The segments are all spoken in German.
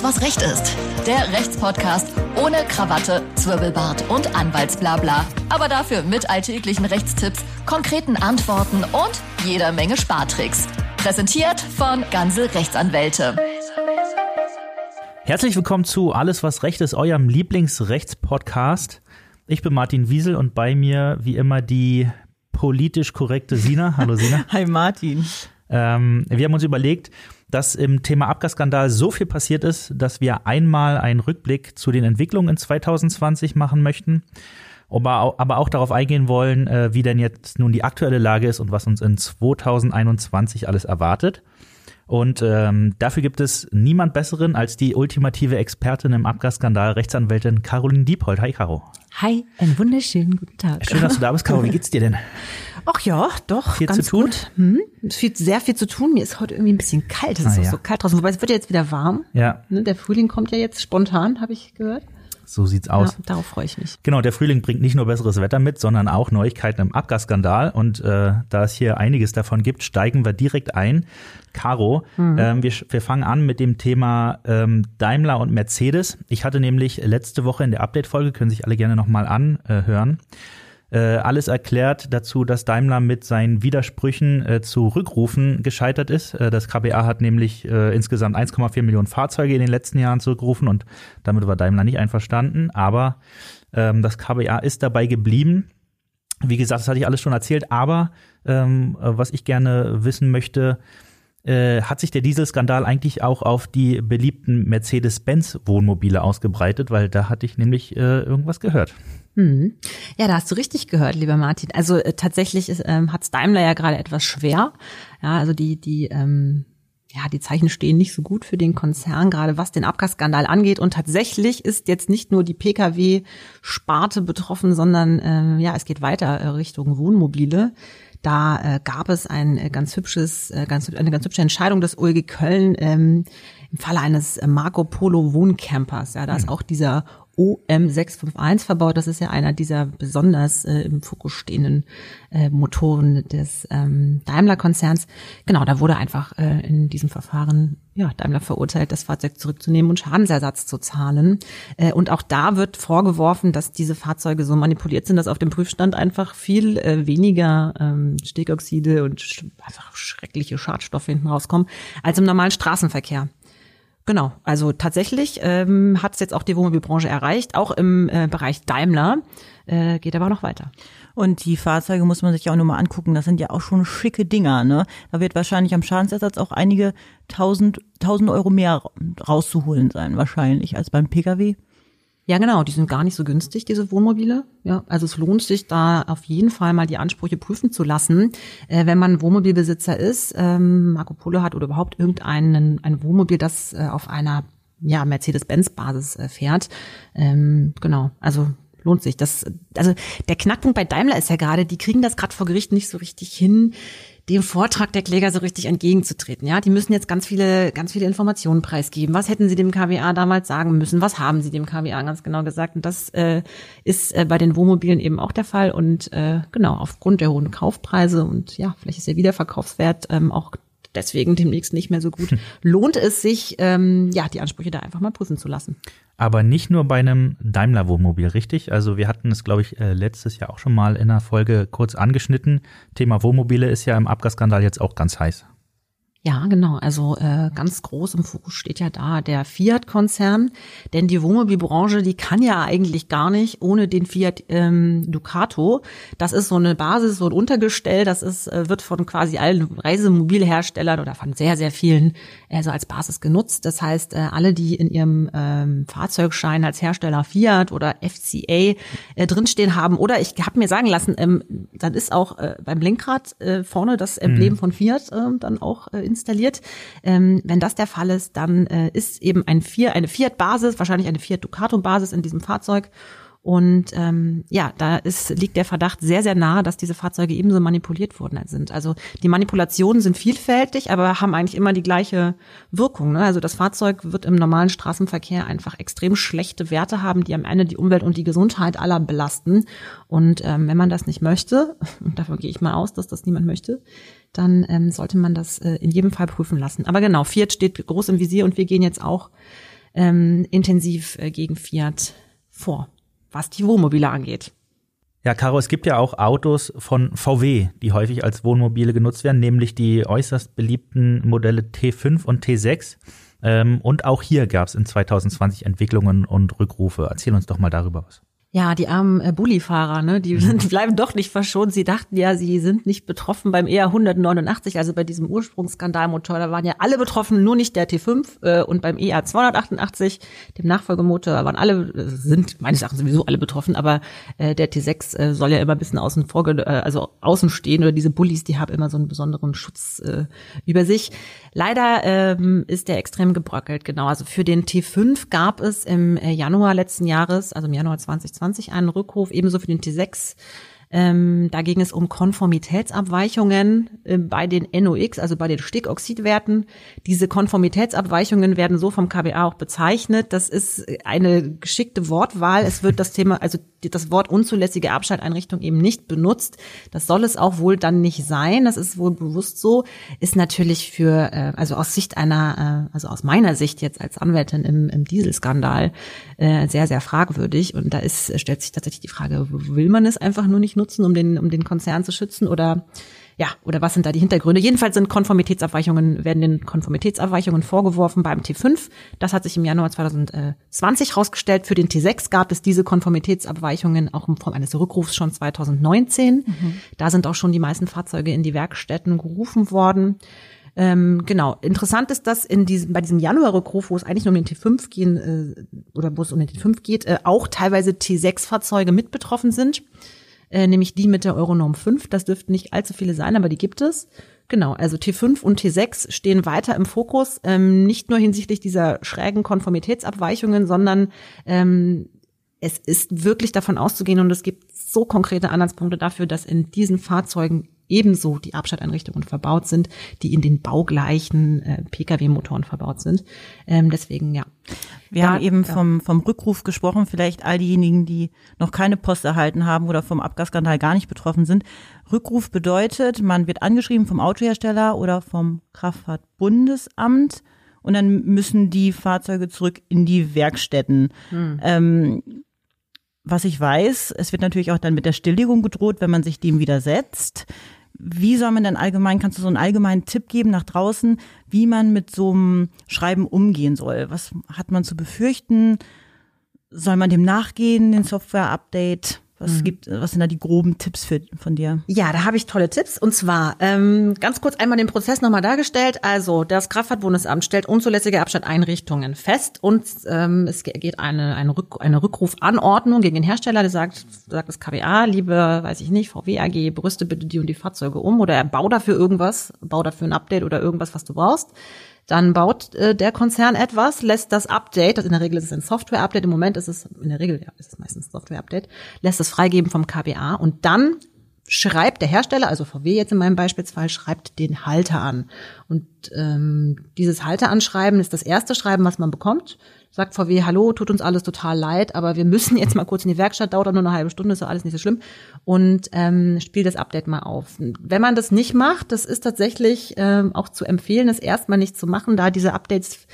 Alles, was Recht ist. Der Rechtspodcast ohne Krawatte, Zwirbelbart und Anwaltsblabla. Aber dafür mit alltäglichen Rechtstipps, konkreten Antworten und jeder Menge Spartricks. Präsentiert von Ganze Rechtsanwälte. Herzlich willkommen zu Alles, was Recht ist, eurem Lieblingsrechtspodcast. Ich bin Martin Wiesel und bei mir wie immer die politisch korrekte Sina. Hallo Sina. Hi Martin. Ähm, wir haben uns überlegt, dass im Thema Abgasskandal so viel passiert ist, dass wir einmal einen Rückblick zu den Entwicklungen in 2020 machen möchten, aber auch darauf eingehen wollen, äh, wie denn jetzt nun die aktuelle Lage ist und was uns in 2021 alles erwartet. Und ähm, dafür gibt es niemand Besseren als die ultimative Expertin im Abgasskandal, Rechtsanwältin Caroline Diepold. Hi, Caro. Hi, einen wunderschönen guten Tag. Schön, dass du da bist, Caro. Wie geht's dir denn? Ach ja, doch, Viel ganz zu tun? gut. Hm? Es viel, sehr viel zu tun. Mir ist heute irgendwie ein bisschen kalt. Es ist Ah, auch ja. so kalt draußen. Wobei es wird ja jetzt wieder warm. Ja, Ne? Der Frühling kommt ja jetzt spontan, habe ich gehört. So sieht's aus. Ja, darauf freue ich mich. Genau, der Frühling bringt nicht nur besseres Wetter mit, sondern auch Neuigkeiten im Abgasskandal. Und äh, da es hier einiges davon gibt, steigen wir direkt ein. Caro, ähm, wir, wir fangen an mit dem Thema ähm, Daimler und Mercedes. Ich hatte nämlich letzte Woche in der Update-Folge, können sich alle gerne nochmal anhören, äh, alles erklärt dazu, dass Daimler mit seinen Widersprüchen äh, zu Rückrufen gescheitert ist. Äh, das KBA hat nämlich äh, insgesamt 1,4 Millionen Fahrzeuge in den letzten Jahren zurückgerufen und damit war Daimler nicht einverstanden. Aber ähm, das KBA ist dabei geblieben. Wie gesagt, das hatte ich alles schon erzählt, aber ähm, äh, was ich gerne wissen möchte, äh, hat sich der Dieselskandal eigentlich auch auf die beliebten Mercedes-Benz-Wohnmobile ausgebreitet, weil da hatte ich nämlich äh, irgendwas gehört. Hm. Ja, da hast du richtig gehört, lieber Martin. Also äh, tatsächlich ist, ähm, hat Daimler ja gerade etwas schwer. Ja, also die, die, ähm, ja, die Zeichen stehen nicht so gut für den Konzern, gerade was den Abgasskandal angeht. Und tatsächlich ist jetzt nicht nur die Pkw-Sparte betroffen, sondern äh, ja, es geht weiter äh, Richtung Wohnmobile. Da äh, gab es ein äh, ganz hübsches, äh, ganz, eine ganz hübsche Entscheidung des OLG Köln ähm, im Falle eines äh, Marco Polo Wohncampers. Ja, da ist auch dieser OM651 verbaut. Das ist ja einer dieser besonders äh, im Fokus stehenden äh, Motoren des ähm, Daimler-Konzerns. Genau, da wurde einfach äh, in diesem Verfahren ja, Daimler verurteilt, das Fahrzeug zurückzunehmen und Schadensersatz zu zahlen. Äh, und auch da wird vorgeworfen, dass diese Fahrzeuge so manipuliert sind, dass auf dem Prüfstand einfach viel äh, weniger ähm, Stickoxide und sch einfach schreckliche Schadstoffe hinten rauskommen als im normalen Straßenverkehr. Genau, also tatsächlich ähm, hat es jetzt auch die Wohnmobilbranche erreicht, auch im äh, Bereich Daimler, äh, geht aber noch weiter. Und die Fahrzeuge muss man sich ja auch nur mal angucken. Das sind ja auch schon schicke Dinger, ne? Da wird wahrscheinlich am Schadensersatz auch einige tausend, tausend Euro mehr rauszuholen sein, wahrscheinlich, als beim Pkw. Ja, genau, die sind gar nicht so günstig, diese Wohnmobile. Ja, also es lohnt sich da auf jeden Fall mal die Ansprüche prüfen zu lassen, äh, wenn man Wohnmobilbesitzer ist, ähm, Marco Polo hat oder überhaupt irgendeinen ein Wohnmobil, das äh, auf einer ja, Mercedes-Benz-Basis äh, fährt. Ähm, genau, also lohnt sich. Das, also der Knackpunkt bei Daimler ist ja gerade, die kriegen das gerade vor Gericht nicht so richtig hin, dem Vortrag der Kläger so richtig entgegenzutreten. Ja, die müssen jetzt ganz viele, ganz viele Informationen preisgeben. Was hätten sie dem KWA damals sagen müssen? Was haben sie dem KWA ganz genau gesagt? Und das äh, ist äh, bei den Wohnmobilen eben auch der Fall. Und äh, genau, aufgrund der hohen Kaufpreise und ja, vielleicht ist der Wiederverkaufswert ähm, auch deswegen demnächst nicht mehr so gut, lohnt es sich, ähm, ja, die Ansprüche da einfach mal prüfen zu lassen. Aber nicht nur bei einem Daimler-Wohnmobil, richtig? Also wir hatten es, glaube ich, äh, letztes Jahr auch schon mal in einer Folge kurz angeschnitten. Thema Wohnmobile ist ja im Abgasskandal jetzt auch ganz heiß. Ja, genau. Also äh, ganz groß im Fokus steht ja da der Fiat-Konzern, denn die Wohnmobilbranche, die kann ja eigentlich gar nicht ohne den Fiat ähm, Ducato. Das ist so eine Basis, so ein Untergestell. Das ist äh, wird von quasi allen Reisemobilherstellern oder von sehr sehr vielen äh, so als Basis genutzt. Das heißt, äh, alle, die in ihrem ähm, Fahrzeugschein als Hersteller Fiat oder FCA äh, drinstehen haben, oder ich habe mir sagen lassen, ähm, dann ist auch äh, beim Lenkrad äh, vorne das Emblem von Fiat äh, dann auch äh, installiert. Ähm, wenn das der Fall ist, dann äh, ist eben ein Fiat, eine Fiat-Basis, wahrscheinlich eine Fiat Ducato-Basis in diesem Fahrzeug. Und ähm, ja, da ist, liegt der Verdacht sehr, sehr nahe, dass diese Fahrzeuge ebenso manipuliert worden sind. Also die Manipulationen sind vielfältig, aber haben eigentlich immer die gleiche Wirkung. Ne? Also das Fahrzeug wird im normalen Straßenverkehr einfach extrem schlechte Werte haben, die am Ende die Umwelt und die Gesundheit aller belasten. Und ähm, wenn man das nicht möchte, und davon gehe ich mal aus, dass das niemand möchte, dann ähm, sollte man das äh, in jedem Fall prüfen lassen. Aber genau, Fiat steht groß im Visier und wir gehen jetzt auch ähm, intensiv äh, gegen Fiat vor, was die Wohnmobile angeht. Ja, Caro, es gibt ja auch Autos von VW, die häufig als Wohnmobile genutzt werden, nämlich die äußerst beliebten Modelle T5 und T6. Ähm, und auch hier gab es in 2020 Entwicklungen und Rückrufe. Erzähl uns doch mal darüber was. Ja, die armen äh, Bullifahrer, ne, die, sind, die bleiben doch nicht verschont. Sie dachten ja, sie sind nicht betroffen beim ER 189, also bei diesem Ursprungsskandalmotor. Da waren ja alle betroffen, nur nicht der T5 äh, und beim ER 288, dem Nachfolgemotor, waren alle äh, sind meines Erachtens sowieso alle betroffen, aber äh, der T6 äh, soll ja immer ein bisschen außen vor, äh, also außen stehen oder diese Bullis, die haben immer so einen besonderen Schutz äh, über sich. Leider ähm, ist der extrem gebröckelt, genau. Also für den T5 gab es im äh, Januar letzten Jahres, also im Januar 2020, einen Rückruf, ebenso für den T6 ähm, da ging es um Konformitätsabweichungen äh, bei den NOx, also bei den Stickoxidwerten. Diese Konformitätsabweichungen werden so vom KBA auch bezeichnet. Das ist eine geschickte Wortwahl. Es wird das Thema, also das Wort unzulässige Abschalteinrichtung eben nicht benutzt. Das soll es auch wohl dann nicht sein. Das ist wohl bewusst so. Ist natürlich für, äh, also aus Sicht einer, äh, also aus meiner Sicht jetzt als Anwältin im, im Dieselskandal äh, sehr, sehr fragwürdig. Und da ist, stellt sich tatsächlich die Frage, will man es einfach nur nicht nutzen, um den, um den Konzern zu schützen oder ja, oder was sind da die Hintergründe? Jedenfalls sind Konformitätsabweichungen, werden den Konformitätsabweichungen vorgeworfen beim T5. Das hat sich im Januar 2020 herausgestellt. Für den T6 gab es diese Konformitätsabweichungen auch in Form eines Rückrufs schon 2019. Mhm. Da sind auch schon die meisten Fahrzeuge in die Werkstätten gerufen worden. Ähm, genau. Interessant ist, dass in diesem, bei diesem Januar-Rückruf, wo es eigentlich nur um den T5 gehen, äh, oder wo es um den T5 geht, äh, auch teilweise T6-Fahrzeuge mit betroffen sind äh, nämlich die mit der Euronorm 5. Das dürften nicht allzu viele sein, aber die gibt es. Genau, also T5 und T6 stehen weiter im Fokus, ähm, nicht nur hinsichtlich dieser schrägen Konformitätsabweichungen, sondern ähm, es ist wirklich davon auszugehen und es gibt so konkrete Anhaltspunkte dafür, dass in diesen Fahrzeugen ebenso die Abschalteinrichtungen verbaut sind, die in den baugleichen äh, Pkw-Motoren verbaut sind. Ähm, deswegen ja. Wir da, haben eben ja. vom, vom Rückruf gesprochen, vielleicht all diejenigen, die noch keine Post erhalten haben oder vom Abgasskandal gar nicht betroffen sind. Rückruf bedeutet, man wird angeschrieben vom Autohersteller oder vom Kraftfahrtbundesamt und dann müssen die Fahrzeuge zurück in die Werkstätten. Hm. Ähm, was ich weiß, es wird natürlich auch dann mit der Stilllegung gedroht, wenn man sich dem widersetzt. Wie soll man denn allgemein, kannst du so einen allgemeinen Tipp geben nach draußen, wie man mit so einem Schreiben umgehen soll? Was hat man zu befürchten? Soll man dem nachgehen, den Software-Update? Was mhm. gibt, was sind da die groben Tipps für, von dir? Ja, da habe ich tolle Tipps. Und zwar ähm, ganz kurz einmal den Prozess nochmal dargestellt. Also das Kraftfahrtbundesamt stellt unzulässige Abstandeinrichtungen fest und ähm, es geht eine, eine, Rück, eine Rückrufanordnung gegen den Hersteller, der sagt, sagt das KBA, liebe, weiß ich nicht, VW AG, brüste bitte die und die Fahrzeuge um oder bau dafür irgendwas, bau dafür ein Update oder irgendwas, was du brauchst. Dann baut äh, der Konzern etwas, lässt das Update, also in der Regel ist es ein Software-Update, im Moment ist es, in der Regel ja, ist es meistens ein Software-Update, lässt es freigeben vom KBA und dann schreibt der Hersteller, also VW jetzt in meinem Beispielsfall, schreibt den Halter an. Und ähm, dieses Halteranschreiben ist das erste Schreiben, was man bekommt sagt VW, hallo, tut uns alles total leid, aber wir müssen jetzt mal kurz in die Werkstatt, dauert nur eine halbe Stunde, ist ja alles nicht so schlimm. Und ähm, spielt das Update mal auf. Wenn man das nicht macht, das ist tatsächlich ähm, auch zu empfehlen, es erstmal nicht zu machen, da diese Updates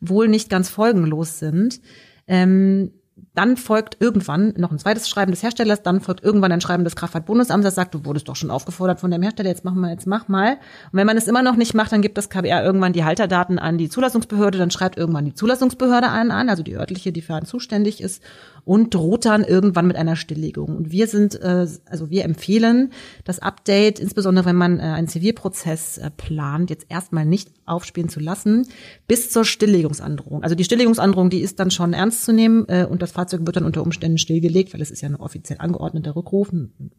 wohl nicht ganz folgenlos sind. Ähm, dann folgt irgendwann noch ein zweites Schreiben des Herstellers, dann folgt irgendwann ein Schreiben des Kraftfahrtbundesamts, das sagt, du wurdest doch schon aufgefordert von dem Hersteller, jetzt mach mal, jetzt mach mal. Und wenn man es immer noch nicht macht, dann gibt das KBR irgendwann die Halterdaten an die Zulassungsbehörde, dann schreibt irgendwann die Zulassungsbehörde einen an, also die örtliche, die für einen zuständig ist und droht dann irgendwann mit einer Stilllegung. Und wir sind, äh, also wir empfehlen das Update, insbesondere wenn man äh, einen Zivilprozess äh, plant, jetzt erstmal nicht aufspielen zu lassen, bis zur Stilllegungsandrohung. Also die Stilllegungsandrohung, die ist dann schon ernst zu nehmen äh, und das Fahrzeug wird dann unter Umständen stillgelegt, weil es ist ja eine offiziell angeordnete Rückruf,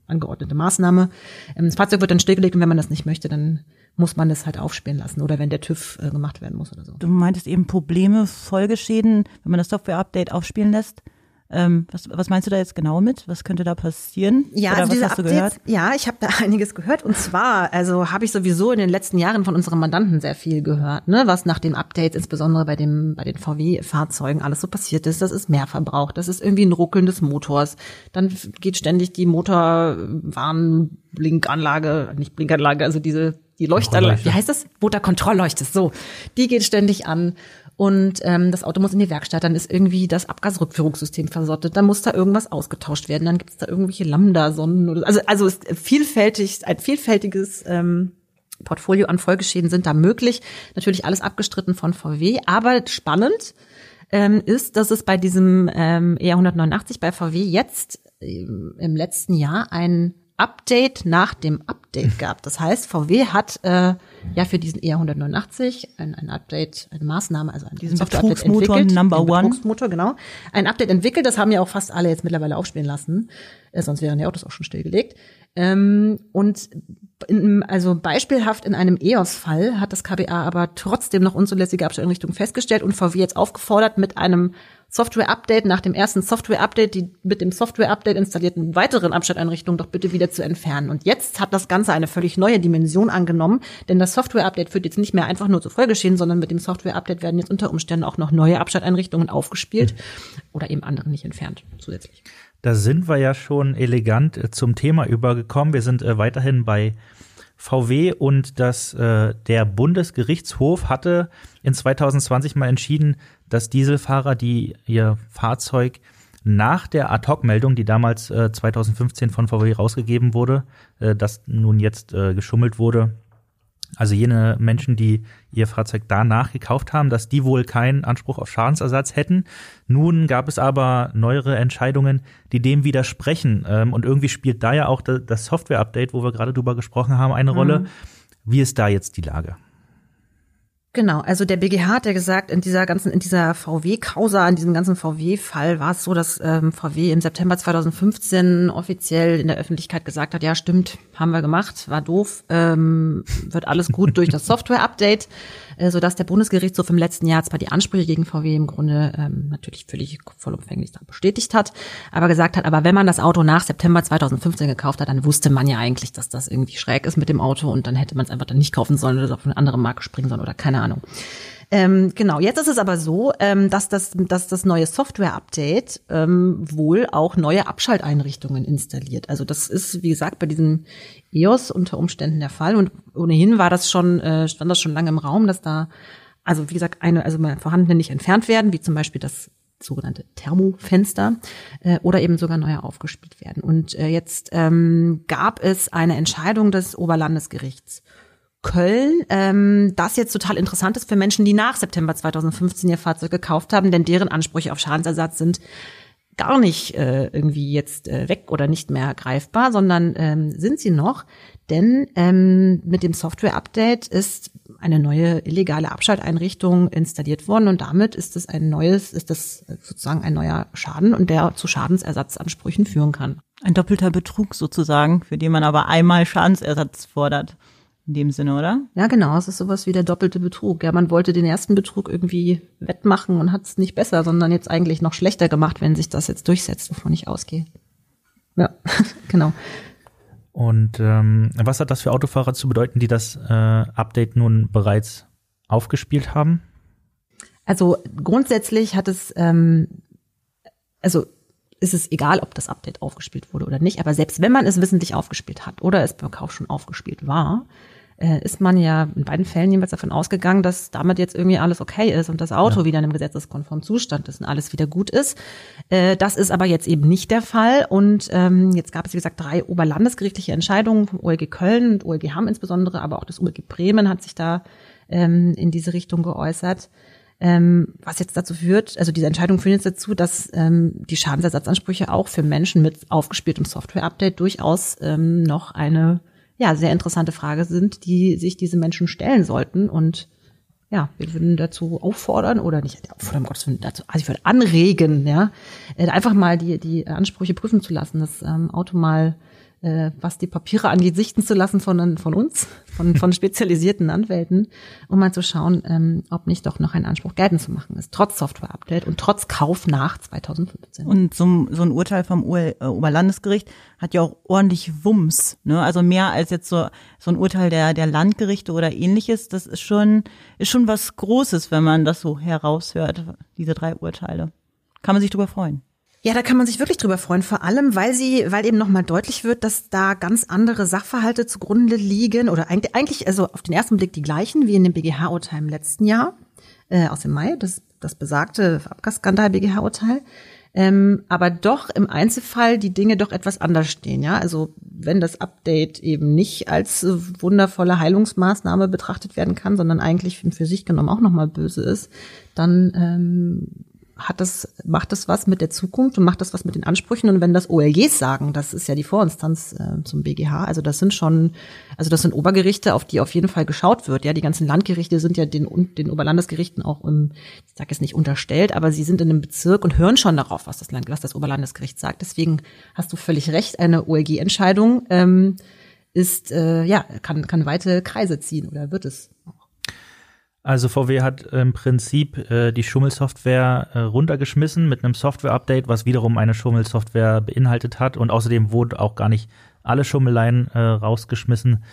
angeordnete Maßnahme. Ähm, das Fahrzeug wird dann stillgelegt und wenn man das nicht möchte, dann muss man es halt aufspielen lassen oder wenn der TÜV äh, gemacht werden muss oder so. Du meintest eben Probleme, Folgeschäden, wenn man das Software-Update aufspielen lässt? Ähm, was, was meinst du da jetzt genau mit? Was könnte da passieren? Ja, Oder also was hast du Updates, gehört? ja, ich habe da einiges gehört. Und zwar, also habe ich sowieso in den letzten Jahren von unseren Mandanten sehr viel gehört, ne, was nach den Updates, insbesondere bei dem, bei den VW-Fahrzeugen alles so passiert ist. Das ist Mehrverbrauch, das ist irgendwie ein Ruckeln des Motors. Dann geht ständig die Motorwarnblinkanlage, nicht Blinkanlage, also diese die Leuchtanlage, wie heißt das? Motorkontrollleuchte, so. Die geht ständig an und ähm, das Auto muss in die Werkstatt, dann ist irgendwie das Abgasrückführungssystem versottet, dann muss da irgendwas ausgetauscht werden, dann gibt es da irgendwelche Lambda-Sonnen oder also also ist vielfältig ein vielfältiges ähm, Portfolio an Folgeschäden sind da möglich. Natürlich alles abgestritten von VW, aber spannend ähm, ist, dass es bei diesem ähm, E189 bei VW jetzt ähm, im letzten Jahr ein Update nach dem Update gab. Das heißt, VW hat äh, ja für diesen E189 ein, ein Update, eine Maßnahme, also ein diesen Betrugsmotor Number One. Betrugsmotor, genau. Ein Update entwickelt, das haben ja auch fast alle jetzt mittlerweile aufspielen lassen. Äh, sonst wären die Autos auch schon stillgelegt. Ähm, und in, also beispielhaft in einem EOS-Fall hat das KBA aber trotzdem noch unzulässige Abstelleinrichtungen festgestellt und VW jetzt aufgefordert, mit einem Software-Update nach dem ersten Software-Update die mit dem Software-Update installierten weiteren Abstelleinrichtungen doch bitte wieder zu entfernen. Und jetzt hat das Ganze eine völlig neue Dimension angenommen, denn das Software-Update führt jetzt nicht mehr einfach nur zu Vollgeschehen, sondern mit dem Software-Update werden jetzt unter Umständen auch noch neue Abstelleinrichtungen aufgespielt mhm. oder eben andere nicht entfernt zusätzlich. Da sind wir ja schon elegant äh, zum Thema übergekommen. Wir sind äh, weiterhin bei VW und das, äh, der Bundesgerichtshof hatte in 2020 mal entschieden, dass Dieselfahrer, die ihr Fahrzeug nach der Ad-Hoc-Meldung, die damals äh, 2015 von VW rausgegeben wurde, äh, dass nun jetzt äh, geschummelt wurde, also jene Menschen, die ihr Fahrzeug danach gekauft haben, dass die wohl keinen Anspruch auf Schadensersatz hätten. Nun gab es aber neuere Entscheidungen, die dem widersprechen. Ähm, und irgendwie spielt da ja auch das Software-Update, wo wir gerade drüber gesprochen haben, eine mhm. Rolle. Wie ist da jetzt die Lage? Genau, also der BGH hat ja gesagt, in dieser ganzen, in dieser VW-Causa, in diesem ganzen VW-Fall war es so, dass ähm, VW im September 2015 offiziell in der Öffentlichkeit gesagt hat, ja stimmt, haben wir gemacht, war doof, ähm, wird alles gut durch das Software-Update, äh, sodass der Bundesgerichtshof im letzten Jahr zwar die Ansprüche gegen VW im Grunde ähm, natürlich völlig vollumfänglich bestätigt hat, aber gesagt hat, aber wenn man das Auto nach September 2015 gekauft hat, dann wusste man ja eigentlich, dass das irgendwie schräg ist mit dem Auto und dann hätte man es einfach dann nicht kaufen sollen oder auf eine andere Marke springen sollen oder keine Ahnung. Ähm, genau, jetzt ist es aber so, ähm, dass, das, dass das neue Software-Update ähm, wohl auch neue Abschalteinrichtungen installiert. Also das ist, wie gesagt, bei diesem EOS unter Umständen der Fall. Und ohnehin war das schon, äh, stand das schon lange im Raum, dass da, also wie gesagt, eine, also vorhandene nicht entfernt werden, wie zum Beispiel das sogenannte Thermofenster äh, oder eben sogar neue aufgespielt werden. Und äh, jetzt ähm, gab es eine Entscheidung des Oberlandesgerichts Köln, ähm, das jetzt total interessant ist für Menschen, die nach September 2015 ihr Fahrzeug gekauft haben, denn deren Ansprüche auf Schadensersatz sind gar nicht äh, irgendwie jetzt äh, weg oder nicht mehr greifbar, sondern ähm, sind sie noch, denn ähm, mit dem Software-Update ist eine neue illegale Abschalteinrichtung installiert worden und damit ist es ein neues, ist das sozusagen ein neuer Schaden und der zu Schadensersatzansprüchen führen kann. Ein doppelter Betrug sozusagen, für den man aber einmal Schadensersatz fordert in dem Sinne, oder? Ja, genau. Es ist sowas wie der doppelte Betrug. Ja, man wollte den ersten Betrug irgendwie wettmachen und hat es nicht besser, sondern jetzt eigentlich noch schlechter gemacht, wenn sich das jetzt durchsetzt, wovon ich ausgehe. Ja, genau. Und ähm, was hat das für Autofahrer zu bedeuten, die das äh, Update nun bereits aufgespielt haben? Also grundsätzlich hat es, ähm, also ist es egal, ob das Update aufgespielt wurde oder nicht, aber selbst wenn man es wissentlich aufgespielt hat oder es beim Kauf schon aufgespielt war, äh, ist man ja in beiden Fällen jeweils davon ausgegangen, dass damit jetzt irgendwie alles okay ist und das Auto ja. wieder in einem gesetzeskonformen Zustand ist und alles wieder gut ist. Äh, das ist aber jetzt eben nicht der Fall. Und ähm, jetzt gab es, wie gesagt, drei oberlandesgerichtliche Entscheidungen vom OLG Köln und OLG Hamm insbesondere, aber auch das OLG Bremen hat sich da ähm, in diese Richtung geäußert. Ähm, was jetzt dazu führt, also diese Entscheidung führt jetzt dazu, dass ähm, die Schadensersatzansprüche auch für Menschen mit aufgespieltem Software-Update durchaus ähm, noch eine ja, sehr interessante Frage sind, die sich diese Menschen stellen sollten. Und ja, wir würden dazu auffordern oder nicht auffordern, Gottes Willen, dazu, also ich würde anregen, ja, äh, einfach mal die, die Ansprüche prüfen zu lassen, das ähm, Auto mal äh, was die Papiere angeht, sichten zu lassen von, von uns, von, von spezialisierten Anwälten, um mal zu schauen, ähm, ob nicht doch noch ein Anspruch geltend zu machen ist, trotz Software-Update und trotz Kauf nach 2015. Und so, so ein Urteil vom äh, Oberlandesgericht hat ja auch ordentlich Wumms, ne? Also mehr als jetzt so, so ein Urteil der, der Landgerichte oder ähnliches. Das ist schon, ist schon was Großes, wenn man das so heraushört, diese drei Urteile. Kann man sich drüber freuen. Ja, da kann man sich wirklich drüber freuen, vor allem, weil sie, weil eben nochmal deutlich wird, dass da ganz andere Sachverhalte zugrunde liegen oder eigentlich, also auf den ersten Blick die gleichen wie in dem BGH-Urteil im letzten Jahr. äh, aus dem Mai, das, das besagte Abgasskandal-BGH-Urteil. Ähm, aber doch im Einzelfall die Dinge doch etwas anders stehen. Ja, also wenn das Update eben nicht als wundervolle Heilungsmaßnahme betrachtet werden kann, sondern eigentlich für sich genommen auch nochmal böse ist, dann ähm, hat das, macht das was mit der Zukunft und macht das was mit den Ansprüchen. Und wenn das OLGs sagen, das ist ja die Vorinstanz äh, zum BGH, also das sind schon, also das sind Obergerichte, auf die auf jeden Fall geschaut wird. Ja, die ganzen Landgerichte sind ja den, den Oberlandesgerichten auch im, ich sage jetzt nicht unterstellt, aber sie sind in einem Bezirk und hören schon darauf, was das Land, was das Oberlandesgericht sagt. Deswegen hast du völlig recht, eine OLG-Entscheidung ähm, ist, äh, ja, kann, kann weite Kreise ziehen oder wird es also VW hat im Prinzip äh, die Schummelsoftware äh, runtergeschmissen mit einem Software-Update, was wiederum eine Schummelsoftware beinhaltet hat und außerdem wurden auch gar nicht alle Schummeleien äh, rausgeschmissen.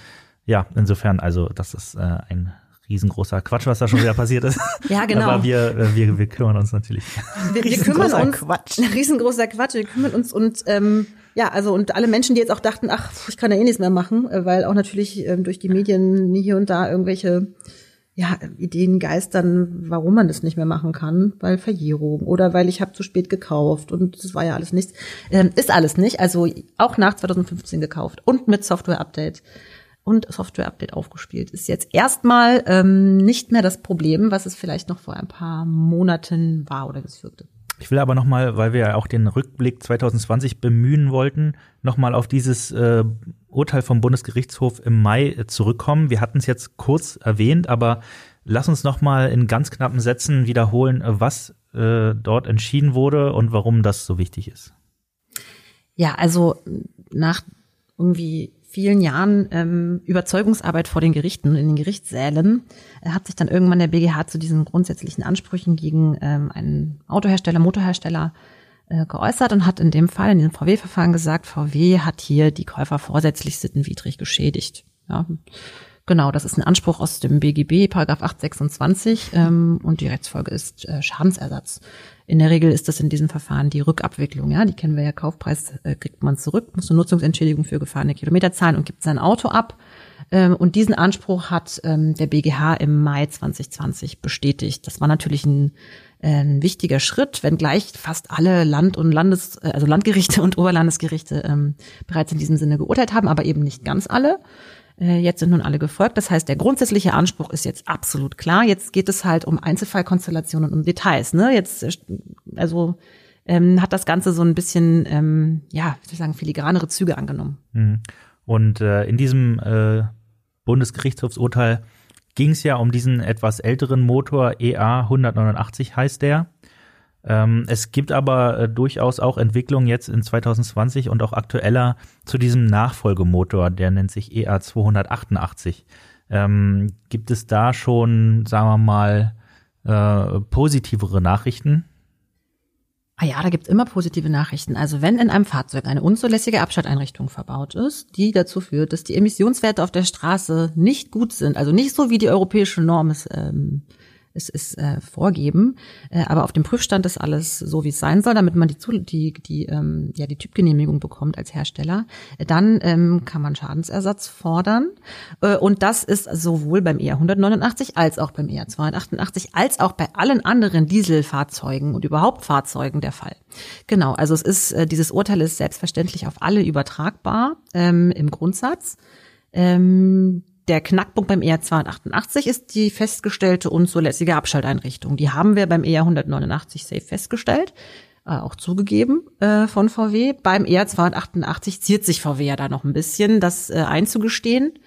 Ja, insofern, also das ist äh, ein riesengroßer Quatsch, was da schon wieder passiert ist. ja, genau. Aber wir, äh, wir, wir kümmern uns natürlich. Wir, wir kümmern uns. Quatsch. Riesengroßer Quatsch. Wir kümmern uns und ähm, ja, also und alle Menschen, die jetzt auch dachten, ach, ich kann ja eh nichts mehr machen, äh, weil auch natürlich ähm, durch die Medien hier und da irgendwelche ja, Ideen geistern, warum man das nicht mehr machen kann, weil Verjährung oder weil ich habe zu spät gekauft und das war ja alles nichts. Ähm, ist alles nicht, also auch nach 2015 gekauft und mit Software-Update und Software-Update aufgespielt. Ist jetzt erstmal ähm, nicht mehr das Problem, was es vielleicht noch vor ein paar Monaten war oder geführte. Ich will aber nochmal, weil wir ja auch den Rückblick 2020 bemühen wollten, nochmal auf dieses äh, Urteil vom Bundesgerichtshof im Mai äh, zurückkommen. Wir hatten es jetzt kurz erwähnt, aber lass uns nochmal in ganz knappen Sätzen wiederholen, was äh, dort entschieden wurde und warum das so wichtig ist. Ja, also nach irgendwie vielen Jahren ähm, Überzeugungsarbeit vor den Gerichten, in den Gerichtssälen, äh, hat sich dann irgendwann der BGH zu diesen grundsätzlichen Ansprüchen gegen ähm, einen Autohersteller, Motorhersteller äh, geäußert und hat in dem Fall, in diesem VW-Verfahren gesagt, VW hat hier die Käufer vorsätzlich sittenwidrig geschädigt. Ja. Genau, das ist ein Anspruch aus dem BGB, Paragraph 826, ähm, und die Rechtsfolge ist äh, Schadensersatz. In der Regel ist das in diesem Verfahren die Rückabwicklung. Ja, die kennen wir ja. Kaufpreis äh, kriegt man zurück, muss eine Nutzungsentschädigung für gefahrene Kilometer zahlen und gibt sein Auto ab. Ähm, und diesen Anspruch hat ähm, der BGH im Mai 2020 bestätigt. Das war natürlich ein, äh, ein wichtiger Schritt, wenngleich fast alle Land- und Landes, äh, also Landgerichte und Oberlandesgerichte ähm, bereits in diesem Sinne geurteilt haben, aber eben nicht ganz alle. Äh, jetzt sind nun alle gefolgt. Das heißt, der grundsätzliche Anspruch ist jetzt absolut klar. Jetzt geht es halt um Einzelfallkonstellationen und um Details. Ne? Jetzt, äh, also ähm, hat das Ganze so ein bisschen, ähm, ja, ich sagen, filigranere Züge angenommen. Mhm. Und äh, in diesem äh, Bundesgerichtshofsurteil ging es ja um diesen etwas älteren Motor EA 189 heißt der. Ähm, es gibt aber äh, durchaus auch Entwicklungen jetzt in 2020 und auch aktueller zu diesem Nachfolgemotor, der nennt sich EA 288. Ähm, gibt es da schon, sagen wir mal, äh, positivere Nachrichten? Ah ja, da gibt's immer positive Nachrichten. Also wenn in einem Fahrzeug eine unzulässige Abschalteinrichtung verbaut ist, die dazu führt, dass die Emissionswerte auf der Straße nicht gut sind, also nicht so wie die europäische Norm es ähm, es ist äh, vorgeben. Äh, aber auf dem Prüfstand ist alles so, wie es sein soll, damit man die, die, die, ähm, ja, die Typgenehmigung bekommt als Hersteller. Äh, dann ähm, kann man Schadensersatz fordern. Äh, und das ist sowohl beim ER 189 als auch beim ER 288 als auch bei allen anderen Dieselfahrzeugen und überhaupt Fahrzeugen der Fall. Genau, also es ist, äh, dieses Urteil ist selbstverständlich auf alle übertragbar ähm, im Grundsatz. Ähm, der Knackpunkt beim ER 288 ist die festgestellte unzulässige Abschalteinrichtung. Die haben wir beim ER 189 safe festgestellt, äh, auch zugegeben äh, von VW. Beim ER 288 ziert sich VW ja da noch ein bisschen, das äh, einzugestehen.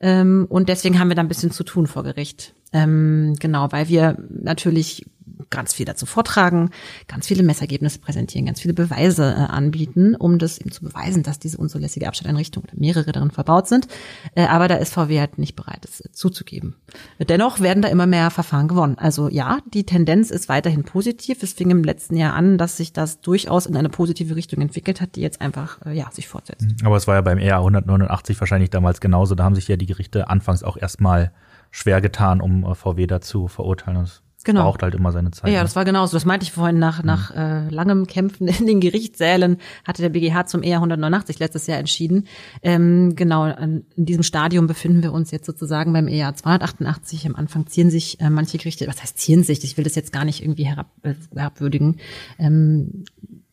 Ähm, und deswegen haben wir da ein bisschen zu tun vor Gericht. Ähm, genau, weil wir natürlich ganz viel dazu vortragen, ganz viele Messergebnisse präsentieren, ganz viele Beweise äh, anbieten, um das eben zu beweisen, dass diese unzulässige Abstandeinrichtung oder mehrere darin verbaut sind. Äh, aber da ist VW halt nicht bereit, es äh, zuzugeben. Dennoch werden da immer mehr Verfahren gewonnen. Also ja, die Tendenz ist weiterhin positiv. Es fing im letzten Jahr an, dass sich das durchaus in eine positive Richtung entwickelt hat, die jetzt einfach äh, ja sich fortsetzt. Aber es war ja beim ER 189 wahrscheinlich damals genauso. Da haben sich ja die Gerichte anfangs auch erstmal schwer getan, um äh, VW dazu verurteilen. Genau. braucht halt immer seine Zeit. Ja, ne? das war genauso. Das meinte ich vorhin nach, nach äh, langem Kämpfen in den Gerichtssälen hatte der BGH zum ER 189 letztes Jahr entschieden. Ähm, genau, in diesem Stadium befinden wir uns jetzt sozusagen beim ER 288. Am Anfang ziehen sich äh, manche Gerichte, was heißt ziehen sich? Ich will das jetzt gar nicht irgendwie herab, äh, herabwürdigen. Ähm,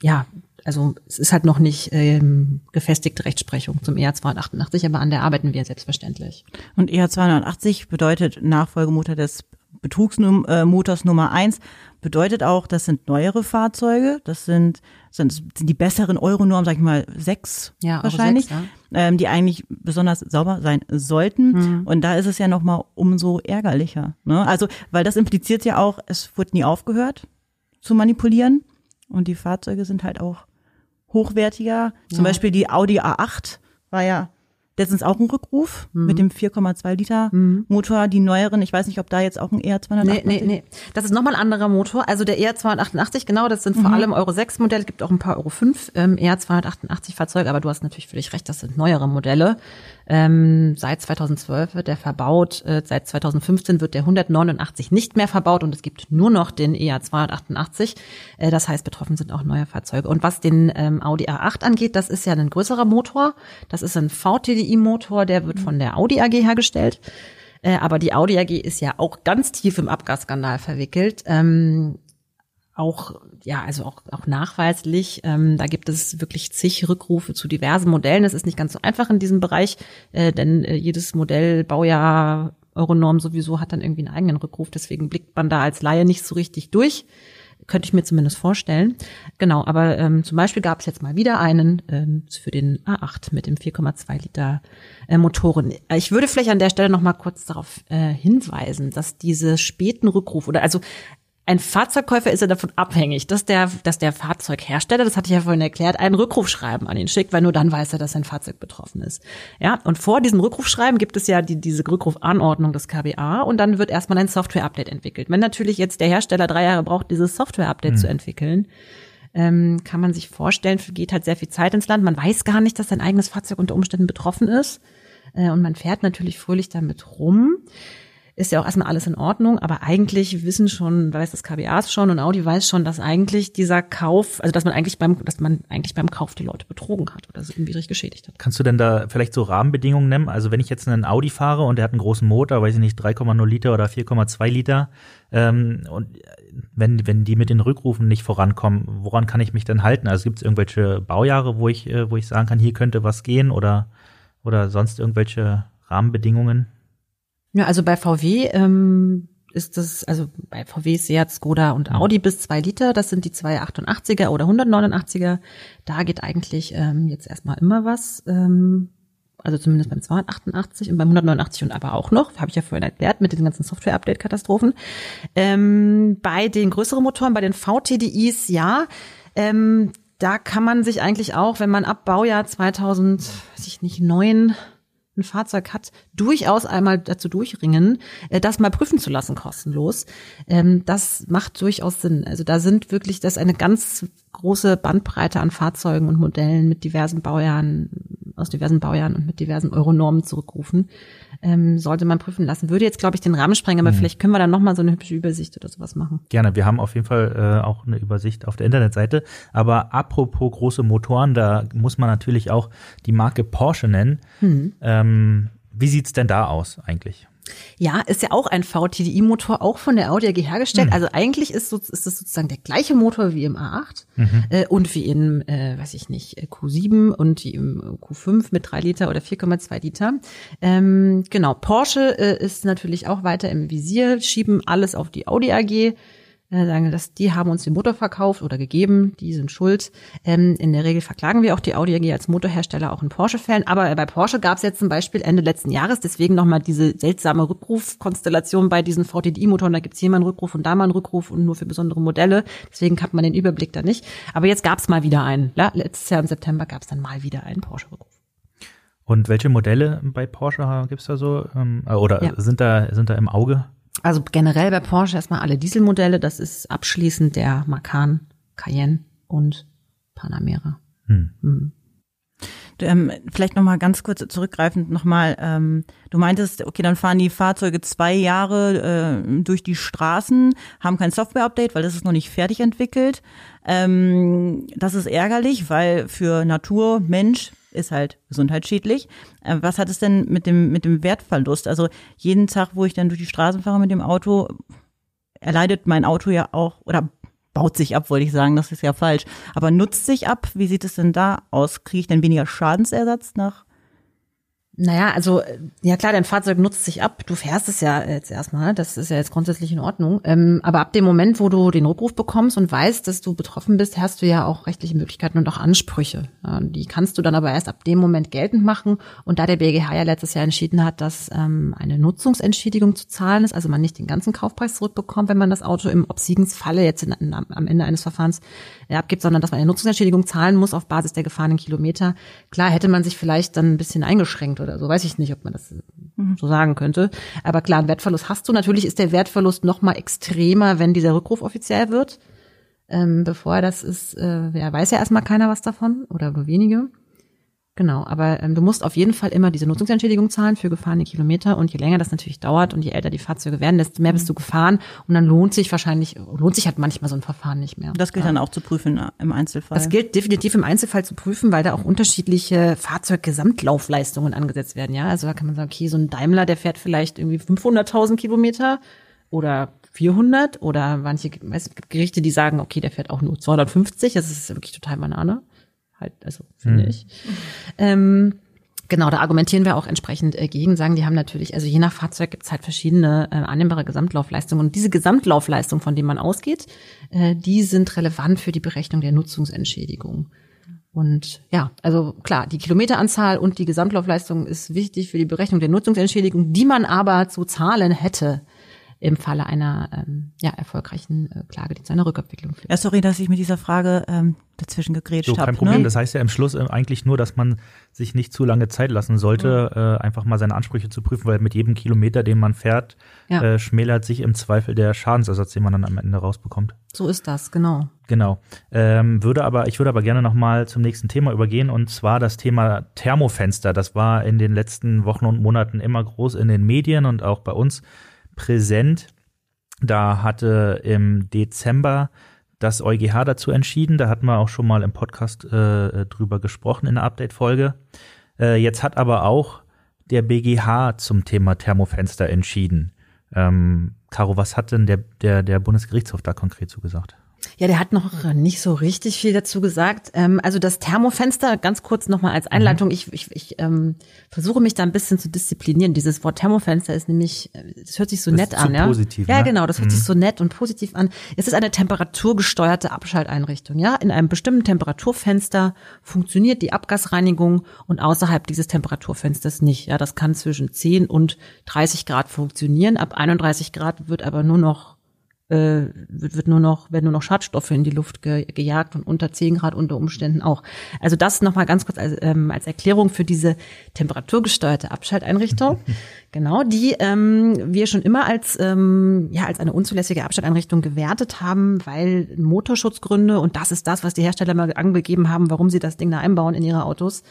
ja, also es ist halt noch nicht ähm, gefestigte Rechtsprechung zum ER 288, aber an der arbeiten wir selbstverständlich. Und ER 280 bedeutet Nachfolgemotor des Betrugsmotors Nummer eins bedeutet auch, das sind neuere Fahrzeuge, das sind, sind, sind die besseren Euronorm, sag ich mal, sechs Ja, wahrscheinlich, sechs, ähm, die eigentlich besonders sauber sein sollten. Und da ist es ja nochmal umso ärgerlicher. Ne? Also, weil das impliziert ja auch, es wurde nie aufgehört zu manipulieren und die Fahrzeuge sind halt auch hochwertiger. Zum Beispiel die Audi A8 war ja letztens auch ein Rückruf Mhm. mit dem 4,2 Liter Motor. Die neueren, ich weiß nicht, ob da jetzt auch ein E ER288 Nee, nee, nee. Das ist nochmal ein anderer Motor. Also der ER 288, genau, das sind vor allem Euro 6 Modelle. Es gibt auch ein paar Euro 5 ähm, ER 288 Fahrzeuge, aber du hast natürlich völlig recht, das sind neuere Modelle. Ähm, seit 2012 wird der verbaut, äh, seit 2015 wird der 189 nicht mehr verbaut und es gibt nur noch den ER 288. Äh, das heißt, betroffen sind auch neue Fahrzeuge. Und was den ähm, Audi A8 angeht, das ist ja ein größerer Motor. Das ist ein VTDI-Motor, der wird von der Audi AG hergestellt. Äh, aber die Audi AG ist ja auch ganz tief im Abgasskandal verwickelt. Ähm, auch, ja, also auch, auch nachweislich. Ähm, da gibt es wirklich zig Rückrufe zu diversen Modellen. Es ist nicht ganz so einfach in diesem Bereich, äh, denn äh, jedes Modell, Baujahr, Euronorm sowieso hat dann irgendwie einen eigenen Rückruf. Deswegen blickt man da als Laie nicht so richtig durch. Könnte ich mir zumindest vorstellen. Genau, aber ähm, zum Beispiel gab es jetzt mal wieder einen ähm, für den A8 mit dem 4,2 Liter äh, Motoren. Ich würde vielleicht an der Stelle noch mal kurz darauf äh, hinweisen, dass diese späten Rückrufe oder also ein Fahrzeugkäufer ist ja davon abhängig, dass der, dass der Fahrzeughersteller, das hatte ich ja vorhin erklärt, einen Rückrufschreiben an ihn schickt, weil nur dann weiß er, dass sein Fahrzeug betroffen ist. Ja, und vor diesem Rückrufschreiben gibt es ja die, diese Rückrufanordnung des KBA und dann wird erstmal ein Software-Update entwickelt. Wenn natürlich jetzt der Hersteller drei Jahre braucht, dieses Software-Update zu entwickeln, ähm, kann man sich vorstellen, geht halt sehr viel Zeit ins Land. Man weiß gar nicht, dass sein eigenes Fahrzeug unter Umständen betroffen ist. Äh, und man fährt natürlich fröhlich damit rum ist ja auch erstmal alles in Ordnung, aber eigentlich wissen schon, weiß das KBAs schon und Audi weiß schon, dass eigentlich dieser Kauf, also dass man eigentlich beim, dass man eigentlich beim Kauf die Leute betrogen hat oder so irgendwie geschädigt hat. Kannst du denn da vielleicht so Rahmenbedingungen nennen? Also wenn ich jetzt einen Audi fahre und der hat einen großen Motor, weiß ich nicht, 3,0 Liter oder 4,2 Liter, ähm, und wenn, wenn die mit den Rückrufen nicht vorankommen, woran kann ich mich denn halten? Also gibt es irgendwelche Baujahre, wo ich, äh, wo ich sagen kann, hier könnte was gehen oder, oder sonst irgendwelche Rahmenbedingungen? Ja, also bei VW ähm, ist das, also bei VW, Seat, Skoda und Audi bis zwei Liter, das sind die 288er oder 189er. Da geht eigentlich ähm, jetzt erstmal immer was. Ähm, also zumindest beim 288 und beim 189 und aber auch noch, habe ich ja vorhin erklärt, mit den ganzen Software-Update-Katastrophen. Ähm, bei den größeren Motoren, bei den VTDIs, ja, ähm, da kann man sich eigentlich auch, wenn man ab Baujahr 2000, weiß ich nicht, neun ein Fahrzeug hat, durchaus einmal dazu durchringen, äh, das mal prüfen zu lassen, kostenlos. Ähm, Das macht durchaus Sinn. Also da sind wirklich, das ist eine ganz große Bandbreite an Fahrzeugen und Modellen mit diversen Baujahren, aus diversen Baujahren und mit diversen Euronormen zurückrufen. Ähm, sollte man prüfen lassen. Würde jetzt, glaube ich, den Rahmen sprengen, aber vielleicht können wir dann nochmal so eine hübsche Übersicht oder sowas machen. Gerne, wir haben auf jeden Fall äh, auch eine Übersicht auf der Internetseite. Aber apropos große Motoren, da muss man natürlich auch die Marke Porsche nennen. Ähm, wie sieht's denn da aus eigentlich? Ja, ist ja auch ein VTDI-Motor, auch von der Audi AG hergestellt. Also eigentlich ist, so, ist das sozusagen der gleiche Motor wie im A8 äh, und wie im, äh, weiß ich nicht, äh, Q7 und wie im Q5 mit 3 Liter oder 4,2 Liter. Ähm, genau, Porsche äh, ist natürlich auch weiter im Visier, schieben alles auf die Audi AG. Äh, sagen, dass die haben uns den Motor verkauft oder gegeben, die sind schuld. Ähm, in der Regel verklagen wir auch die Audi AG als Motorhersteller auch in Porsche-Fällen. Aber bei Porsche gab es jetzt zum Beispiel Ende letzten Jahres, deswegen nochmal diese seltsame Rückrufkonstellation bei diesen VTDI-Motoren. Da gibt's hier mal einen Rückruf und da mal einen Rückruf und nur für besondere Modelle. Deswegen hat man den Überblick da nicht. Aber jetzt gab's mal wieder einen. Ja, letztes Jahr im September gab's dann mal wieder einen Porsche-Rückruf. Und welche Modelle bei Porsche gibt's da so? Ähm, äh, oder Ja. sind da sind da im Auge? Also generell bei Porsche erstmal alle Dieselmodelle. Das ist abschließend der Macan, Cayenne und Panamera. Hm. Hm. Ähm, vielleicht nochmal ganz kurz zurückgreifend nochmal, ähm, du meintest, okay, dann fahren die Fahrzeuge zwei Jahre äh, durch die Straßen, haben kein Software-Update, weil das ist noch nicht fertig entwickelt. Ähm, das ist ärgerlich, weil für Natur, Mensch ist halt gesundheitsschädlich. Äh, was hat es denn mit dem, mit dem Wertverlust? Also jeden Tag, wo ich dann durch die Straßen fahre mit dem Auto, erleidet mein Auto ja auch oder baut sich ab, wollte ich sagen, das ist ja falsch. Aber nutzt sich ab, wie sieht es denn da aus? Kriege ich denn weniger Schadensersatz nach naja, also ja klar, dein Fahrzeug nutzt sich ab. Du fährst es ja jetzt erstmal, das ist ja jetzt grundsätzlich in Ordnung. Ähm, aber ab dem Moment, wo du den Rückruf bekommst und weißt, dass du betroffen bist, hast du ja auch rechtliche Möglichkeiten und auch Ansprüche. Ja, die kannst du dann aber erst ab dem Moment geltend machen. Und da der BGH ja letztes Jahr entschieden hat, dass ähm, eine Nutzungsentschädigung zu zahlen ist, also man nicht den ganzen Kaufpreis zurückbekommt, wenn man das Auto im Obsiegensfalle jetzt in, in, am Ende eines Verfahrens äh, abgibt, sondern dass man eine Nutzungsentschädigung zahlen muss auf Basis der gefahrenen Kilometer. Klar hätte man sich vielleicht dann ein bisschen eingeschränkt oder so. Weiß ich nicht, ob man das mhm. so sagen könnte. Aber klar, einen Wertverlust hast du. Natürlich ist der Wertverlust noch mal extremer, wenn dieser Rückruf offiziell wird. Ähm, bevor das ist, äh, ja, weiß ja erstmal keiner was davon oder nur wenige. Genau, aber ähm, du musst auf jeden Fall immer diese Nutzungsentschädigung zahlen für gefahrene Kilometer und je länger das natürlich dauert und je älter die Fahrzeuge werden, desto mehr bist du gefahren und dann lohnt sich wahrscheinlich, lohnt sich halt manchmal so ein Verfahren nicht mehr. Das gilt ja. dann auch zu prüfen äh, im Einzelfall. Das gilt definitiv im Einzelfall zu prüfen, weil da auch unterschiedliche Fahrzeuggesamtlaufleistungen angesetzt werden, ja. Also da kann man sagen, okay, so ein Daimler, der fährt vielleicht irgendwie 500.000 Kilometer oder 400 oder manche es gibt Gerichte, die sagen, okay, der fährt auch nur 250, das ist wirklich total Banane halt, also finde mhm. ich. Ähm, Genau, da argumentieren wir auch entsprechend äh, gegen, sagen, die haben natürlich, also je nach Fahrzeug gibt es halt verschiedene äh, annehmbare Gesamtlaufleistungen. Und diese Gesamtlaufleistung, von denen man ausgeht, äh, die sind relevant für die Berechnung der Nutzungsentschädigung. Und ja, also klar, die Kilometeranzahl und die Gesamtlaufleistung ist wichtig für die Berechnung der Nutzungsentschädigung, die man aber zu zahlen hätte, im Falle einer ähm, ja, erfolgreichen äh, Klage, die zu einer Rückabwicklung führt. Ja, sorry, dass ich mit dieser Frage ähm, dazwischen gegrätscht habe. So, kein Problem. Ne? Das heißt ja im Schluss äh, eigentlich nur, dass man sich nicht zu lange Zeit lassen sollte, mhm. äh, einfach mal seine Ansprüche zu prüfen, weil mit jedem Kilometer, den man fährt, ja. äh, schmälert sich im Zweifel der Schadensersatz, den man dann am Ende rausbekommt. So ist das, genau. Genau. Ähm, würde aber, ich würde aber gerne nochmal zum nächsten Thema übergehen und zwar das Thema Thermofenster. Das war in den letzten Wochen und Monaten immer groß in den Medien und auch bei uns präsent. Da hatte im Dezember das EuGH dazu entschieden. Da hatten wir auch schon mal im Podcast äh, drüber gesprochen in der Update-Folge. Äh, jetzt hat aber auch der BGH zum Thema Thermofenster entschieden. Ähm, Caro, was hat denn der, der, der Bundesgerichtshof da konkret zugesagt? Ja, der hat noch nicht so richtig viel dazu gesagt. Ähm, also das Thermofenster, ganz kurz nochmal als Einleitung. Mhm. Ich, ich, ich ähm, versuche mich da ein bisschen zu disziplinieren. Dieses Wort Thermofenster ist nämlich, das hört sich so das nett an, ja. Positiv, ja, ne? genau, das hört mhm. sich so nett und positiv an. Es ist eine temperaturgesteuerte Abschalteinrichtung. Ja, in einem bestimmten Temperaturfenster funktioniert die Abgasreinigung und außerhalb dieses Temperaturfensters nicht. Ja, das kann zwischen 10 und 30 Grad funktionieren. Ab 31 Grad wird aber nur noch äh, wird, wird nur noch, werden nur noch Schadstoffe in die Luft ge, gejagt und unter 10 Grad unter Umständen auch. Also das nochmal ganz kurz als, ähm, als Erklärung für diese temperaturgesteuerte Abschalteinrichtung. genau, die ähm, wir schon immer als, ähm, ja, als eine unzulässige Abschalteinrichtung gewertet haben, weil Motorschutzgründe, und das ist das, was die Hersteller mal angegeben haben, warum sie das Ding da einbauen in ihre Autos,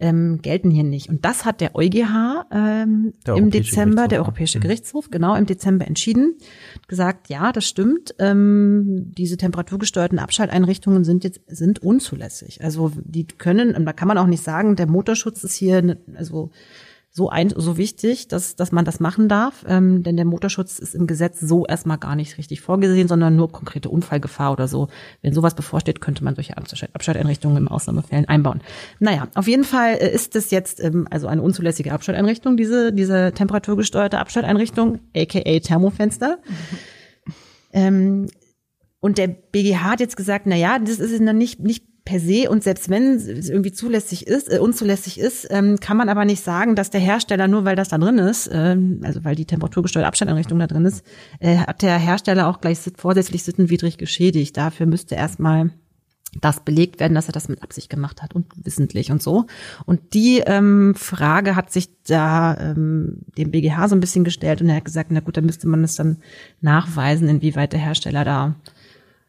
ähm, gelten hier nicht. Und das hat der EuGH ähm, der im Dezember, der Europäische mhm. Gerichtshof, genau im Dezember entschieden, gesagt, ja, das stimmt. Ähm, diese temperaturgesteuerten Abschalteinrichtungen sind jetzt sind unzulässig. Also die können, da kann man auch nicht sagen, der Motorschutz ist hier, ne, also so ein, so wichtig, dass, dass man das machen darf, ähm, denn der Motorschutz ist im Gesetz so erstmal gar nicht richtig vorgesehen, sondern nur konkrete Unfallgefahr oder so. Wenn sowas bevorsteht, könnte man solche Abschalteinrichtungen im Ausnahmefällen einbauen. Naja, auf jeden Fall äh, ist es jetzt ähm, also eine unzulässige Abschalteinrichtung, diese, diese temperaturgesteuerte Abschalteinrichtung, aka Thermofenster. Ähm, und der BGH hat jetzt gesagt, na ja, das ist noch nicht, nicht per se und selbst wenn es irgendwie zulässig ist, äh, unzulässig ist, ähm, kann man aber nicht sagen, dass der Hersteller nur weil das da drin ist, ähm, also weil die temperaturgesteuerte Abstandeinrichtung da drin ist, äh, hat der Hersteller auch gleich vorsätzlich sittenwidrig geschädigt. Dafür müsste erstmal das belegt werden, dass er das mit Absicht gemacht hat und wissentlich und so. Und die ähm, Frage hat sich da ähm, dem BGH so ein bisschen gestellt und er hat gesagt, na gut, dann müsste man es dann nachweisen, inwieweit der Hersteller da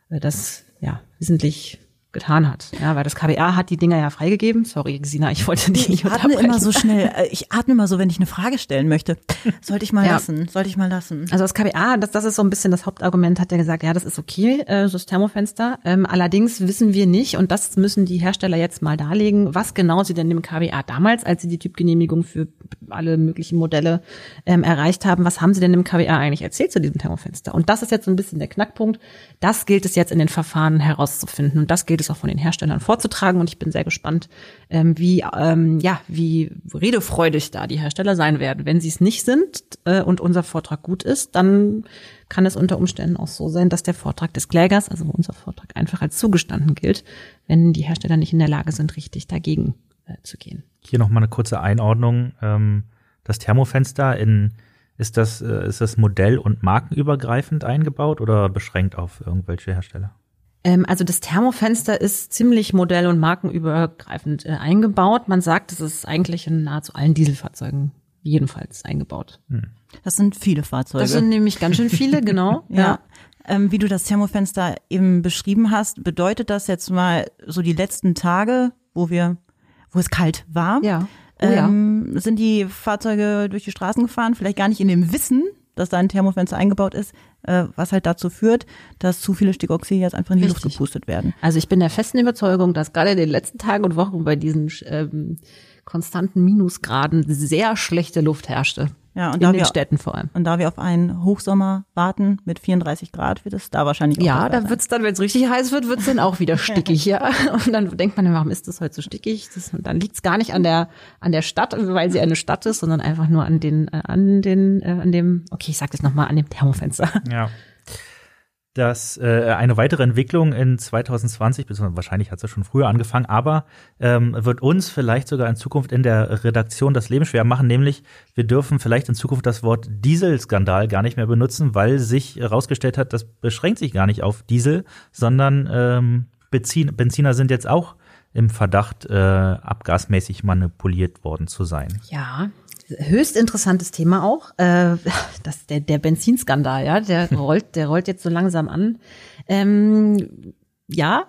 äh, das ja wissentlich getan hat. Ja, weil das KBA hat die Dinger ja freigegeben. Sorry, Gesina, ich wollte dich nicht Ich atme immer so schnell. äh, Ich atme immer so, wenn ich eine Frage stellen möchte. Sollte ich mal Ja. lassen. Sollte ich mal lassen. Also das KBA, das, das ist so ein bisschen das Hauptargument, hat er gesagt, ja, das ist okay, äh, so das Thermofenster. Ähm, allerdings wissen wir nicht, und das müssen die Hersteller jetzt mal darlegen, was genau sie denn dem KBA damals, als sie die Typgenehmigung für alle möglichen Modelle ähm, erreicht haben, was haben sie denn dem KBA eigentlich erzählt zu diesem Thermofenster? Und das ist jetzt so ein bisschen der Knackpunkt. Das gilt es jetzt in den Verfahren herauszufinden und das gilt es auch von den Herstellern vorzutragen. Und ich bin sehr gespannt, ähm, wie ähm, ja wie redefreudig da die Hersteller sein werden. Wenn sie es nicht sind äh, und unser Vortrag gut ist, dann kann es unter Umständen auch so sein, dass der Vortrag des Klägers, also unser Vortrag, einfach als zugestanden gilt, wenn die Hersteller nicht in der Lage sind, richtig dagegen äh, zu gehen. Hier noch mal eine kurze Einordnung. Ähm, das Thermofenster in ist das, äh, ist das modell- und markenübergreifend eingebaut oder beschränkt auf irgendwelche Hersteller? Ähm, also das Thermofenster ist ziemlich modell- und markenübergreifend äh, eingebaut. Man sagt, es ist eigentlich in nahezu allen Dieselfahrzeugen jedenfalls eingebaut. Das sind viele Fahrzeuge. Das sind nämlich ganz schön viele, genau. ja. Ähm, wie du das Thermofenster eben beschrieben hast, bedeutet das jetzt mal so die letzten Tage, wo wir, wo es kalt war, Ja. Oh ja. ähm, sind die Fahrzeuge durch die Straßen gefahren, vielleicht gar nicht in dem Wissen, dass da ein Thermofenster eingebaut ist, was halt dazu führt, dass zu viele Stickoxide jetzt einfach in die Luft Richtig. gepustet werden. Also ich bin der festen Überzeugung, dass gerade in den letzten Tagen und Wochen bei diesen ähm, konstanten Minusgraden sehr schlechte Luft herrschte. Ja, und in da den wir- Städten vor allem. Und da wir auf einen Hochsommer warten mit 34 Grad, wird es da wahrscheinlich auch Ja, da sein. wird's dann, wenn es richtig heiß wird, wird's dann auch wieder stickig, ja. Und dann denkt man, warum ist das heute so stickig? Das, und dann liegt's gar nicht an der an der Stadt, weil sie eine Stadt ist, sondern einfach nur an den äh, an den äh, an dem. Okay, ich sag das noch mal an dem Thermofenster. Ja. Das äh, eine weitere Entwicklung in 2020, beziehungsweise wahrscheinlich hat es ja schon früher angefangen, aber ähm, wird uns vielleicht sogar in Zukunft in der Redaktion das Leben schwer machen, nämlich wir dürfen vielleicht in Zukunft das Wort Dieselskandal gar nicht mehr benutzen, weil sich herausgestellt hat, das beschränkt sich gar nicht auf Diesel, sondern ähm, Benzin, Benziner sind jetzt auch im Verdacht, äh, abgasmäßig manipuliert worden zu sein. Ja, höchst interessantes Thema auch. Äh, das, der, der Benzinskandal, ja, der rollt, der rollt jetzt so langsam an. Ähm, ja,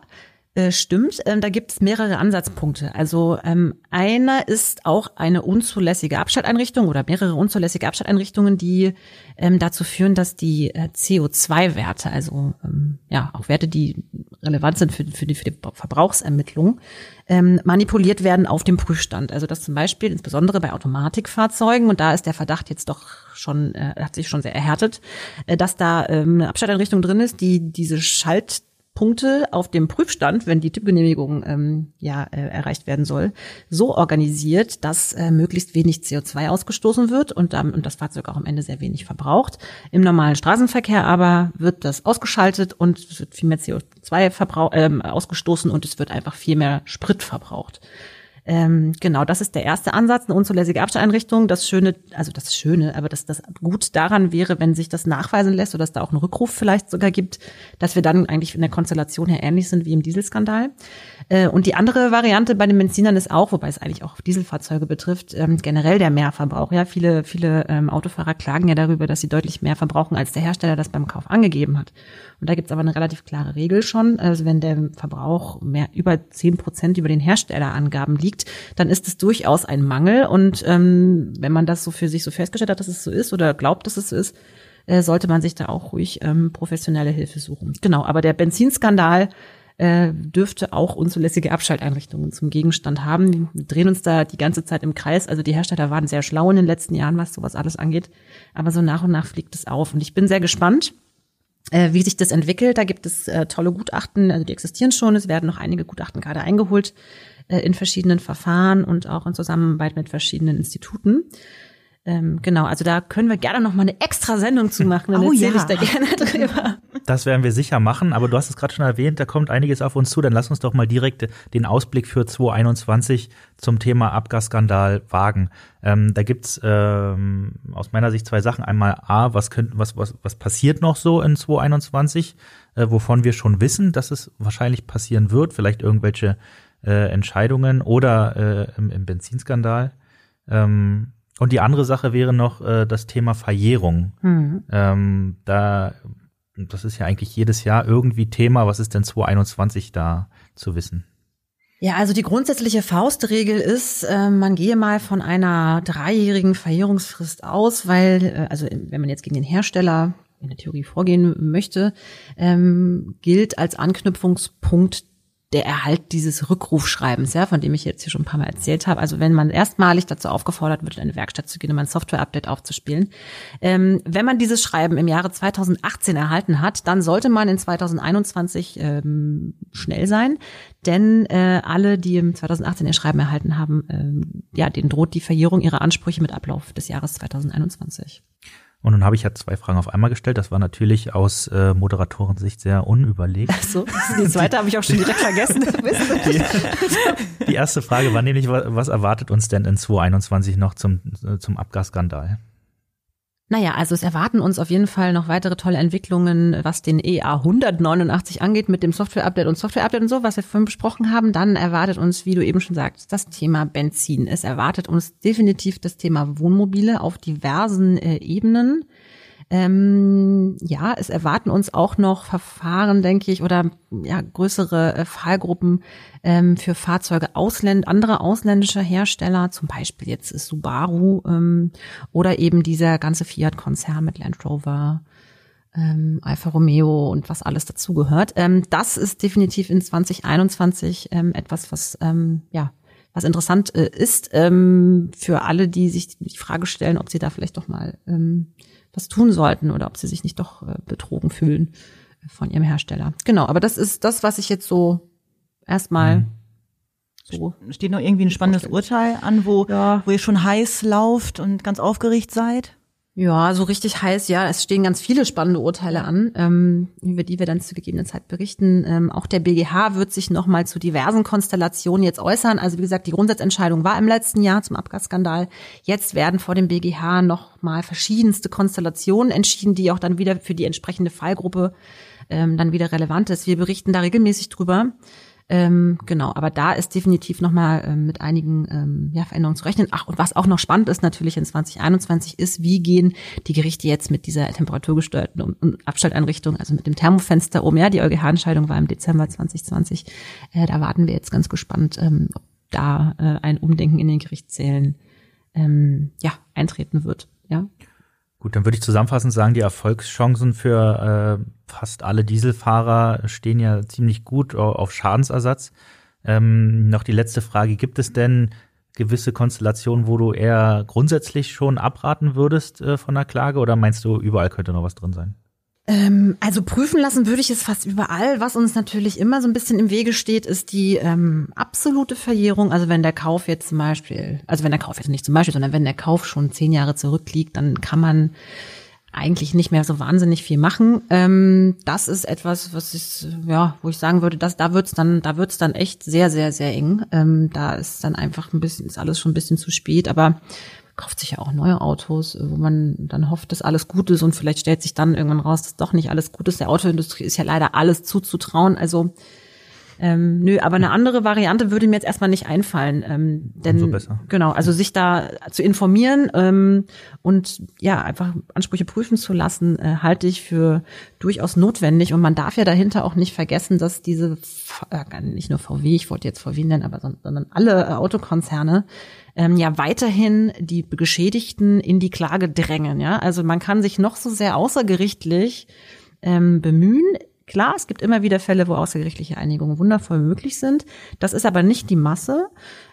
stimmt. Ähm, da gibt es mehrere Ansatzpunkte. Also ähm, einer ist auch eine unzulässige Abschalteinrichtung oder mehrere unzulässige Abschalteinrichtungen, die ähm, dazu führen, dass die äh, CO2-Werte, also ähm, ja auch Werte, die relevant sind für, für, die, für die Verbrauchsermittlung, ähm, manipuliert werden auf dem Prüfstand. Also das zum Beispiel insbesondere bei Automatikfahrzeugen und da ist der Verdacht jetzt doch schon äh, hat sich schon sehr erhärtet, äh, dass da ähm, eine Abschalteinrichtung drin ist, die diese Schalt Punkte auf dem Prüfstand, wenn die Typgenehmigung ähm, ja äh, erreicht werden soll, so organisiert, dass äh, möglichst wenig CO2 ausgestoßen wird und, ähm, und das Fahrzeug auch am Ende sehr wenig verbraucht. Im normalen Straßenverkehr aber wird das ausgeschaltet und es wird viel mehr CO2 verbrauch, ähm, ausgestoßen und es wird einfach viel mehr Sprit verbraucht. Ähm, genau, das ist der erste Ansatz, eine unzulässige Abstelleinrichtung. Das Schöne, also das Schöne, aber das, das gut daran wäre, wenn sich das nachweisen lässt oder es da auch einen Rückruf vielleicht sogar gibt, dass wir dann eigentlich in der Konstellation her ähnlich sind wie im Dieselskandal. Äh, und die andere Variante bei den Benzinern ist auch, wobei es eigentlich auch Dieselfahrzeuge betrifft, ähm, generell der Mehrverbrauch. Ja, viele, viele ähm, Autofahrer klagen ja darüber, dass sie deutlich mehr verbrauchen, als der Hersteller das beim Kauf angegeben hat. Und da gibt es aber eine relativ klare Regel schon. Also wenn der Verbrauch mehr über zehn Prozent über den Herstellerangaben liegt, dann ist es durchaus ein Mangel. Und ähm, wenn man das so für sich so festgestellt hat, dass es so ist oder glaubt, dass es so ist, äh, sollte man sich da auch ruhig ähm, professionelle Hilfe suchen. Genau, aber der Benzinskandal äh, dürfte auch unzulässige Abschalteinrichtungen zum Gegenstand haben. Wir drehen uns da die ganze Zeit im Kreis. Also die Hersteller waren sehr schlau in den letzten Jahren, was sowas alles angeht. Aber so nach und nach fliegt es auf. Und ich bin sehr gespannt, äh, wie sich das entwickelt. Da gibt es äh, tolle Gutachten, also die existieren schon. Es werden noch einige Gutachten gerade eingeholt äh, in verschiedenen Verfahren und auch in Zusammenarbeit mit verschiedenen Instituten. Ähm, genau, also da können wir gerne noch mal eine extra Sendung zu machen. Dann Oh erzähle ja. ich da gerne drüber. Das werden wir sicher machen, aber du hast es gerade schon erwähnt, da kommt einiges auf uns zu. Dann lass uns doch mal direkt den Ausblick für 2021 zum Thema Abgasskandal wagen. Ähm, da gibt's ähm, aus meiner Sicht zwei Sachen. Einmal A, was, könnt, was, was, was passiert noch so in 2021, äh, wovon wir schon wissen, dass es wahrscheinlich passieren wird, vielleicht irgendwelche äh, Entscheidungen oder äh, im, im Benzinskandal. Ähm, und die andere Sache wäre noch äh, das Thema Verjährung. Ähm, da das ist ja eigentlich jedes Jahr irgendwie Thema. Was ist denn 2021 da zu wissen? Ja, also die grundsätzliche Faustregel ist, äh, man gehe mal von einer dreijährigen Verjährungsfrist aus, weil, äh, also wenn man jetzt gegen den Hersteller in der Theorie vorgehen möchte, ähm, gilt als Anknüpfungspunkt der Erhalt dieses Rückrufschreibens, ja, von dem ich jetzt hier schon ein paar Mal erzählt habe. Also wenn man erstmalig dazu aufgefordert wird, in eine Werkstatt zu gehen, um ein Software-Update aufzuspielen. Ähm, wenn man dieses Schreiben im Jahre 2018 erhalten hat, dann sollte man in 2021 ähm, schnell sein, denn äh, alle, die im 2018 ihr Schreiben erhalten haben, ähm, ja, denen droht die Verjährung ihrer Ansprüche mit Ablauf des Jahres 2021. Und nun habe ich ja zwei Fragen auf einmal gestellt. Das war natürlich aus äh, Moderatorensicht sehr unüberlegt. Ach so, die zweite habe ich auch schon direkt vergessen. die, die erste Frage war nämlich, was erwartet uns denn in 2021 noch zum, zum Abgasskandal? Naja, also es erwarten uns auf jeden Fall noch weitere tolle Entwicklungen, was den EA 189 angeht mit dem Software-Update und Software-Update und so, was wir vorhin besprochen haben. Dann erwartet uns, wie du eben schon sagst, das Thema Benzin. Es erwartet uns definitiv das Thema Wohnmobile auf diversen äh, Ebenen. Ähm, ja, es erwarten uns auch noch Verfahren, denke ich, oder ja, größere äh, Fallgruppen ähm, für Fahrzeuge Ausländ anderer ausländischer Hersteller, zum Beispiel jetzt Subaru ähm, oder eben dieser ganze Fiat-Konzern mit Land Rover, ähm, Alfa Romeo und was alles dazugehört. Ähm, das ist definitiv in 2021 ähm, etwas, was ähm, ja was interessant äh, ist ähm, für alle, die sich die Frage stellen, ob sie da vielleicht doch mal ähm, was tun sollten oder ob sie sich nicht doch äh, betrogen fühlen von ihrem Hersteller. Genau, aber das ist das, was ich jetzt so erstmal mhm. so. Steht noch irgendwie ein spannendes Urteil an, wo, ja. wo ihr schon heiß lauft und ganz aufgeregt seid? Ja, so richtig heiß, ja. Es stehen ganz viele spannende Urteile an, ähm, über die wir dann zu gegebener Zeit berichten. Ähm, auch der BGH wird sich nochmal zu diversen Konstellationen jetzt äußern. Also wie gesagt, die Grundsatzentscheidung war im letzten Jahr zum Abgasskandal. Jetzt werden vor dem BGH nochmal verschiedenste Konstellationen entschieden, die auch dann wieder für die entsprechende Fallgruppe ähm, dann wieder relevant ist. Wir berichten da regelmäßig drüber. Ähm, genau, aber da ist definitiv nochmal ähm, mit einigen ähm, ja, Veränderungen zu rechnen. Ach, und was auch noch spannend ist natürlich in 2021 ist, wie gehen die Gerichte jetzt mit dieser temperaturgesteuerten um, um Abstelleinrichtung, also mit dem Thermofenster um. Ja, die EuGH-Entscheidung war im Dezember 2020. Äh, da warten wir jetzt ganz gespannt, ähm, ob da äh, ein Umdenken in den Gerichtssälen ähm, ja, eintreten wird. Ja. Gut, dann würde ich zusammenfassend sagen, die Erfolgschancen für äh, fast alle Dieselfahrer stehen ja ziemlich gut auf Schadensersatz. Ähm, noch die letzte Frage, gibt es denn gewisse Konstellationen, wo du eher grundsätzlich schon abraten würdest äh, von der Klage oder meinst du, überall könnte noch was drin sein? Ähm, also prüfen lassen würde ich es fast überall. Was uns natürlich immer so ein bisschen im Wege steht, ist die ähm, absolute Verjährung. Also wenn der Kauf jetzt zum Beispiel, also wenn der Kauf jetzt nicht zum Beispiel, sondern wenn der Kauf schon zehn Jahre zurückliegt, dann kann man eigentlich nicht mehr so wahnsinnig viel machen. Ähm, das ist etwas, was ich, ja, wo ich sagen würde, dass da wird's dann, da wird's dann echt sehr, sehr, sehr eng. Ähm, da ist dann einfach ein bisschen, ist alles schon ein bisschen zu spät. Aber kauft sich ja auch neue Autos, wo man dann hofft, dass alles gut ist und vielleicht stellt sich dann irgendwann raus, dass doch nicht alles gut ist. Der Autoindustrie ist ja leider alles zuzutrauen. Also ähm, nö, aber eine andere Variante würde mir jetzt erstmal nicht einfallen. Ähm, denn Umso besser. genau, also sich da zu informieren ähm, und ja, einfach Ansprüche prüfen zu lassen, äh, halte ich für durchaus notwendig. Und man darf ja dahinter auch nicht vergessen, dass diese äh, nicht nur VW, ich wollte jetzt VW nennen, aber sondern alle äh, Autokonzerne ähm, ja weiterhin die Geschädigten in die Klage drängen. Ja, also man kann sich noch so sehr außergerichtlich ähm, bemühen. Klar, es gibt immer wieder Fälle, wo außergerichtliche Einigungen wundervoll möglich sind. Das ist aber nicht die Masse.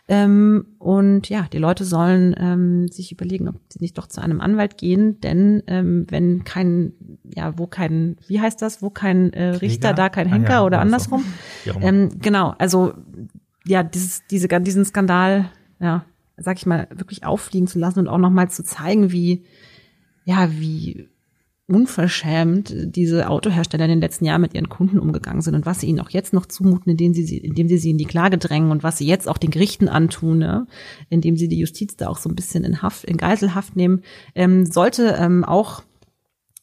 Ähm, und ja, die Leute sollen ähm, sich überlegen, ob sie nicht doch zu einem Anwalt gehen, denn ähm, wenn kein, ja, wo kein, wie heißt das, wo kein äh, Richter, da kein Henker ah, ja, oder andersrum. So. Ähm, genau, also ja, dieses, diese, diesen Skandal, ja, sag ich mal, wirklich auffliegen zu lassen und auch nochmal zu zeigen, wie, ja, wie unverschämt diese Autohersteller in den letzten Jahren mit ihren Kunden umgegangen sind und was sie ihnen auch jetzt noch zumuten, indem sie, indem sie sie in die Klage drängen und was sie jetzt auch den Gerichten antun, ne? indem sie die Justiz da auch so ein bisschen in Haft, in Geiselhaft nehmen, ähm, sollte ähm, auch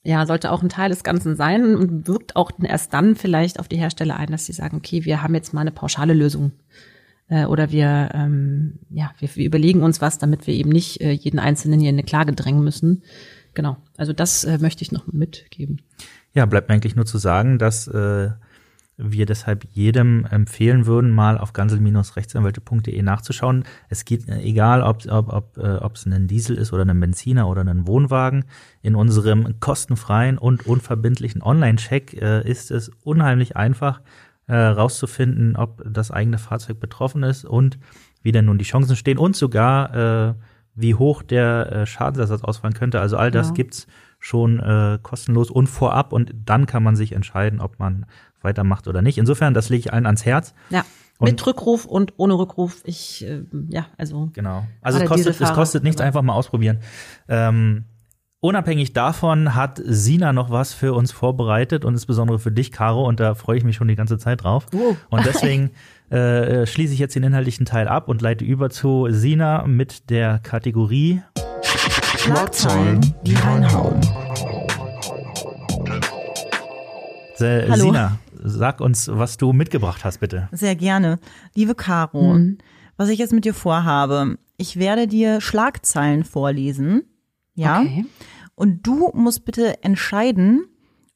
ja, sollte auch ein Teil des Ganzen sein und wirkt auch erst dann vielleicht auf die Hersteller ein, dass sie sagen, okay, wir haben jetzt mal eine pauschale Lösung äh, oder wir, ähm, ja, wir, wir überlegen uns was, damit wir eben nicht äh, jeden Einzelnen hier in eine Klage drängen müssen. Genau, also das äh, möchte ich noch mitgeben. Ja, bleibt mir eigentlich nur zu sagen, dass äh, wir deshalb jedem empfehlen würden, mal auf gansel-rechtsanwälte.de nachzuschauen. Es geht äh, egal, ob ob ob äh, ob es ein Diesel ist oder ein Benziner oder ein Wohnwagen. In unserem kostenfreien und unverbindlichen Online-Check äh, ist es unheimlich einfach äh, rauszufinden, ob das eigene Fahrzeug betroffen ist und wie denn nun die Chancen stehen und sogar äh, wie hoch der äh, Schadensersatz ausfallen könnte. Also all das Ja. gibt's schon äh, kostenlos und vorab und dann kann man sich entscheiden, ob man weitermacht oder nicht. Insofern, das lege ich allen ans Herz. Ja. Und- Mit Rückruf und ohne Rückruf. Ich, äh, ja, also. Genau. Also es kostet, es kostet nichts, einfach mal ausprobieren. Ähm, unabhängig davon hat Sina noch was für uns vorbereitet und insbesondere für dich, Caro, und da freue ich mich schon die ganze Zeit drauf. Oh. Und deswegen äh, schließe ich jetzt den inhaltlichen Teil ab und leite über zu Sina mit der Kategorie Schlagzeilen, die reinhauen. Hallo. Sina, sag uns, was du mitgebracht hast, bitte. Sehr gerne. Liebe Caro, Mhm. was ich jetzt mit dir vorhabe, ich werde dir Schlagzeilen vorlesen. Ja. Okay. Und du musst bitte entscheiden,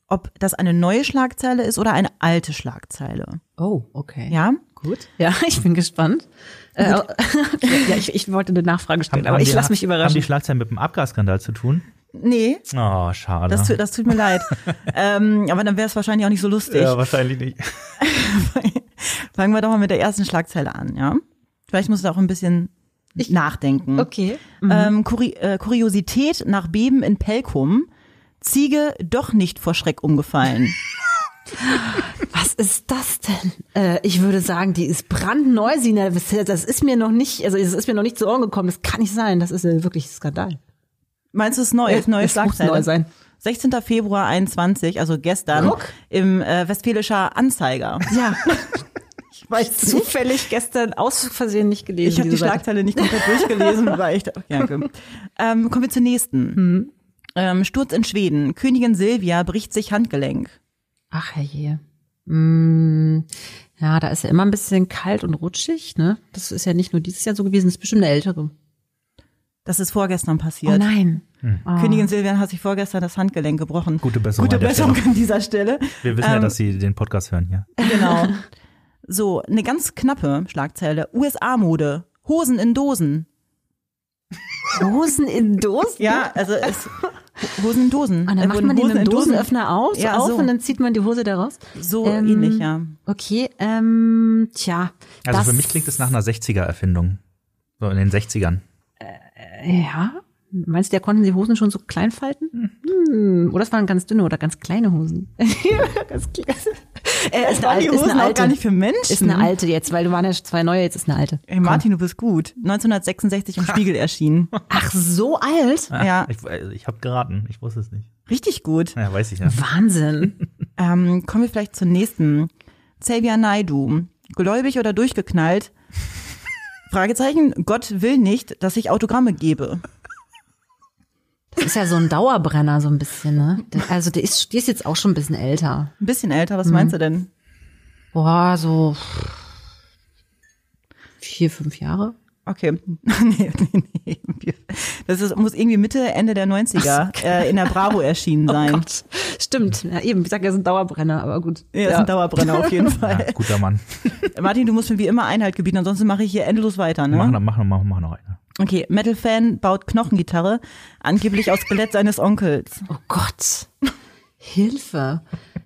ob das eine neue Schlagzeile ist oder eine alte Schlagzeile. Oh, okay. Ja? Gut. Ja, ich bin gespannt. Äh, ja, ich, ich wollte eine Nachfrage stellen, aber ich die- lasse mich Haben die überraschen. Schlagzeilen mit dem Abgasskandal zu tun? Nee, Oh, schade. das, das tut mir leid. ähm, aber dann wäre es wahrscheinlich auch nicht so lustig. ja, wahrscheinlich nicht. Fangen wir doch mal mit der ersten Schlagzeile an, ja? Vielleicht musst du auch ein bisschen nachdenken. Okay. Ähm, Kuri äh, Kuriosität nach Beben in Pelkum. Ziege doch nicht vor Schreck umgefallen. Was ist das denn? Äh, ich würde sagen, die ist brandneu, Sina. Das das ist mir noch nicht, also es ist mir noch nicht zu Ohren gekommen. Das kann nicht sein. Das ist ja wirklich ein Skandal. Meinst du es neu? Ist neue Es muss neu sein. 16. Februar 21, also gestern, Guck. im äh, Westfälischer Anzeiger. Ja. Ich weiß Zufällig gestern aus Versehen nicht gelesen. Ich habe die Seite. Schlagzeile nicht komplett durchgelesen, weil ich dachte, ja, okay. ähm, Kommen wir zur nächsten. Hm. Ähm, Sturz in Schweden. Königin Silvia bricht sich Handgelenk. Ach herrje. Mm, ja, da ist ja immer ein bisschen kalt und rutschig, ne? Das ist ja nicht nur dieses Jahr so gewesen, das ist bestimmt eine ältere. Das ist vorgestern Oh passiert. nein. Oh. Königin Silvia hat sich vorgestern das Handgelenk gebrochen. Gute Besserung Gute Besserung an dieser Stelle. Wir wissen ja, Ähm, dass Sie den Podcast hören hier. Genau. So, eine ganz knappe Schlagzeile. USA-Mode. Hosen in Dosen. Hosen in Dosen? Ja, also es, Hosen in Dosen. Und Da dann macht wurden man den Hosen in Dosen- Dosenöffner aus, Ja, auf so. und dann zieht man die Hose da raus. So Ähm, ähnlich, ja. Okay, ähm, tja. Also für mich klingt es nach einer 60er-Erfindung. So in den 60ern. Ja. Meinst du, da konnten die Hosen schon so klein falten? Hm. Oder es waren ganz dünne oder ganz kleine Hosen. ganz klein. Äh, ist, eine, Waren alte- die Hosen eine auch alte. gar nicht für Menschen? Ist eine alte jetzt, weil du waren ja zwei neue, jetzt ist eine alte. Ey, Martin, du bist gut. 1966 im Spiegel erschienen. Ach, so alt? Ja. Ich, also ich habe geraten, ich wusste es nicht. Richtig gut. Ja, weiß ich ja. Wahnsinn. Ähm, kommen wir vielleicht zur nächsten. Xavier Naidu. Gläubig oder durchgeknallt? Fragezeichen. Gott will nicht, dass ich Autogramme gebe. Das ist ja so ein Dauerbrenner, so ein bisschen, ne? Also, der ist, die ist jetzt auch schon ein bisschen älter. Ein bisschen älter, was Mhm. meinst du denn? Boah, so vier, fünf Jahre. Okay. nee, nee, nee. Das ist, muss irgendwie Mitte, Ende der 90er äh, in der Bravo erschienen sein. Oh Gott. Stimmt. Ja, eben, ich sag ja, ist ein Dauerbrenner, aber gut. ja, ist ein Dauerbrenner auf jeden Fall. Ja, guter Mann. Martin, du musst mir wie immer Einhalt gebieten, ansonsten mache ich hier endlos weiter, ne? Mach noch, mach noch, mach noch eine. Okay, Metal-Fan baut Knochengitarre, angeblich aus Skelett seines Onkels. Oh Gott. Hilfe.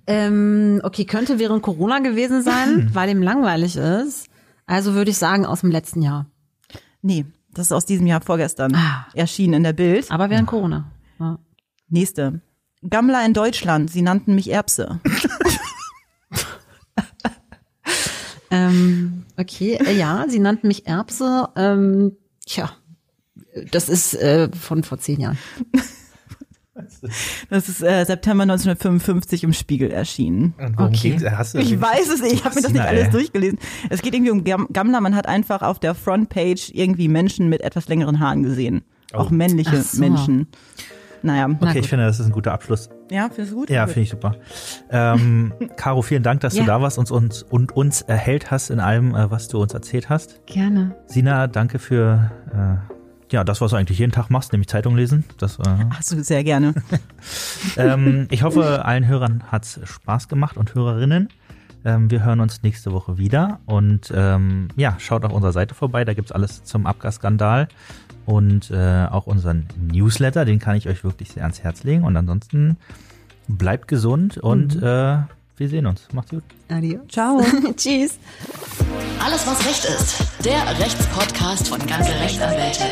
Ähm, okay, könnte während Corona gewesen sein, weil ihm langweilig ist. Also würde ich sagen, aus dem letzten Jahr. Nee, das ist aus diesem Jahr vorgestern Ah. erschienen in der Bild. Aber während Corona. Ja. Nächste. Gammler in Deutschland, sie nannten mich Erbse. Ähm, okay, äh, ja, sie nannten mich Erbse. Ähm, tja, das ist äh, von vor zehn Jahren. Das ist äh, September 1955 im Spiegel erschienen. Okay. ging's? Hast du Ich weiß es nicht, ich habe mir das nicht alles durchgelesen. Es geht irgendwie um Gam- Gammler, man hat einfach auf der Frontpage irgendwie Menschen mit etwas längeren Haaren gesehen. Auch Oh. männliche Ach so. Menschen. Naja. Na Okay, ich gut. finde, das ist ein guter Abschluss. Ja, findest du gut? Ja, finde ich super. Ähm, Caro, vielen Dank, dass Ja. du da warst und uns, und uns erhellt hast in allem, äh, was du uns erzählt hast. Gerne. Sina, danke für, äh, ja, das, was du eigentlich jeden Tag machst, nämlich Zeitung lesen. Das, äh, Ach so, sehr gerne. ähm, ich hoffe, allen Hörern hat's Spaß gemacht und Hörerinnen. Ähm, wir hören uns nächste Woche wieder und ähm, ja, schaut auf unserer Seite vorbei, da gibt's alles zum Abgasskandal und äh, auch unseren Newsletter, den kann ich euch wirklich sehr ans Herz legen. Und ansonsten bleibt gesund und äh, wir sehen uns. Macht's gut. Adios. Ciao. Tschüss. Alles, was Recht ist. Der Rechtspodcast von ganze Rechtsanwälte.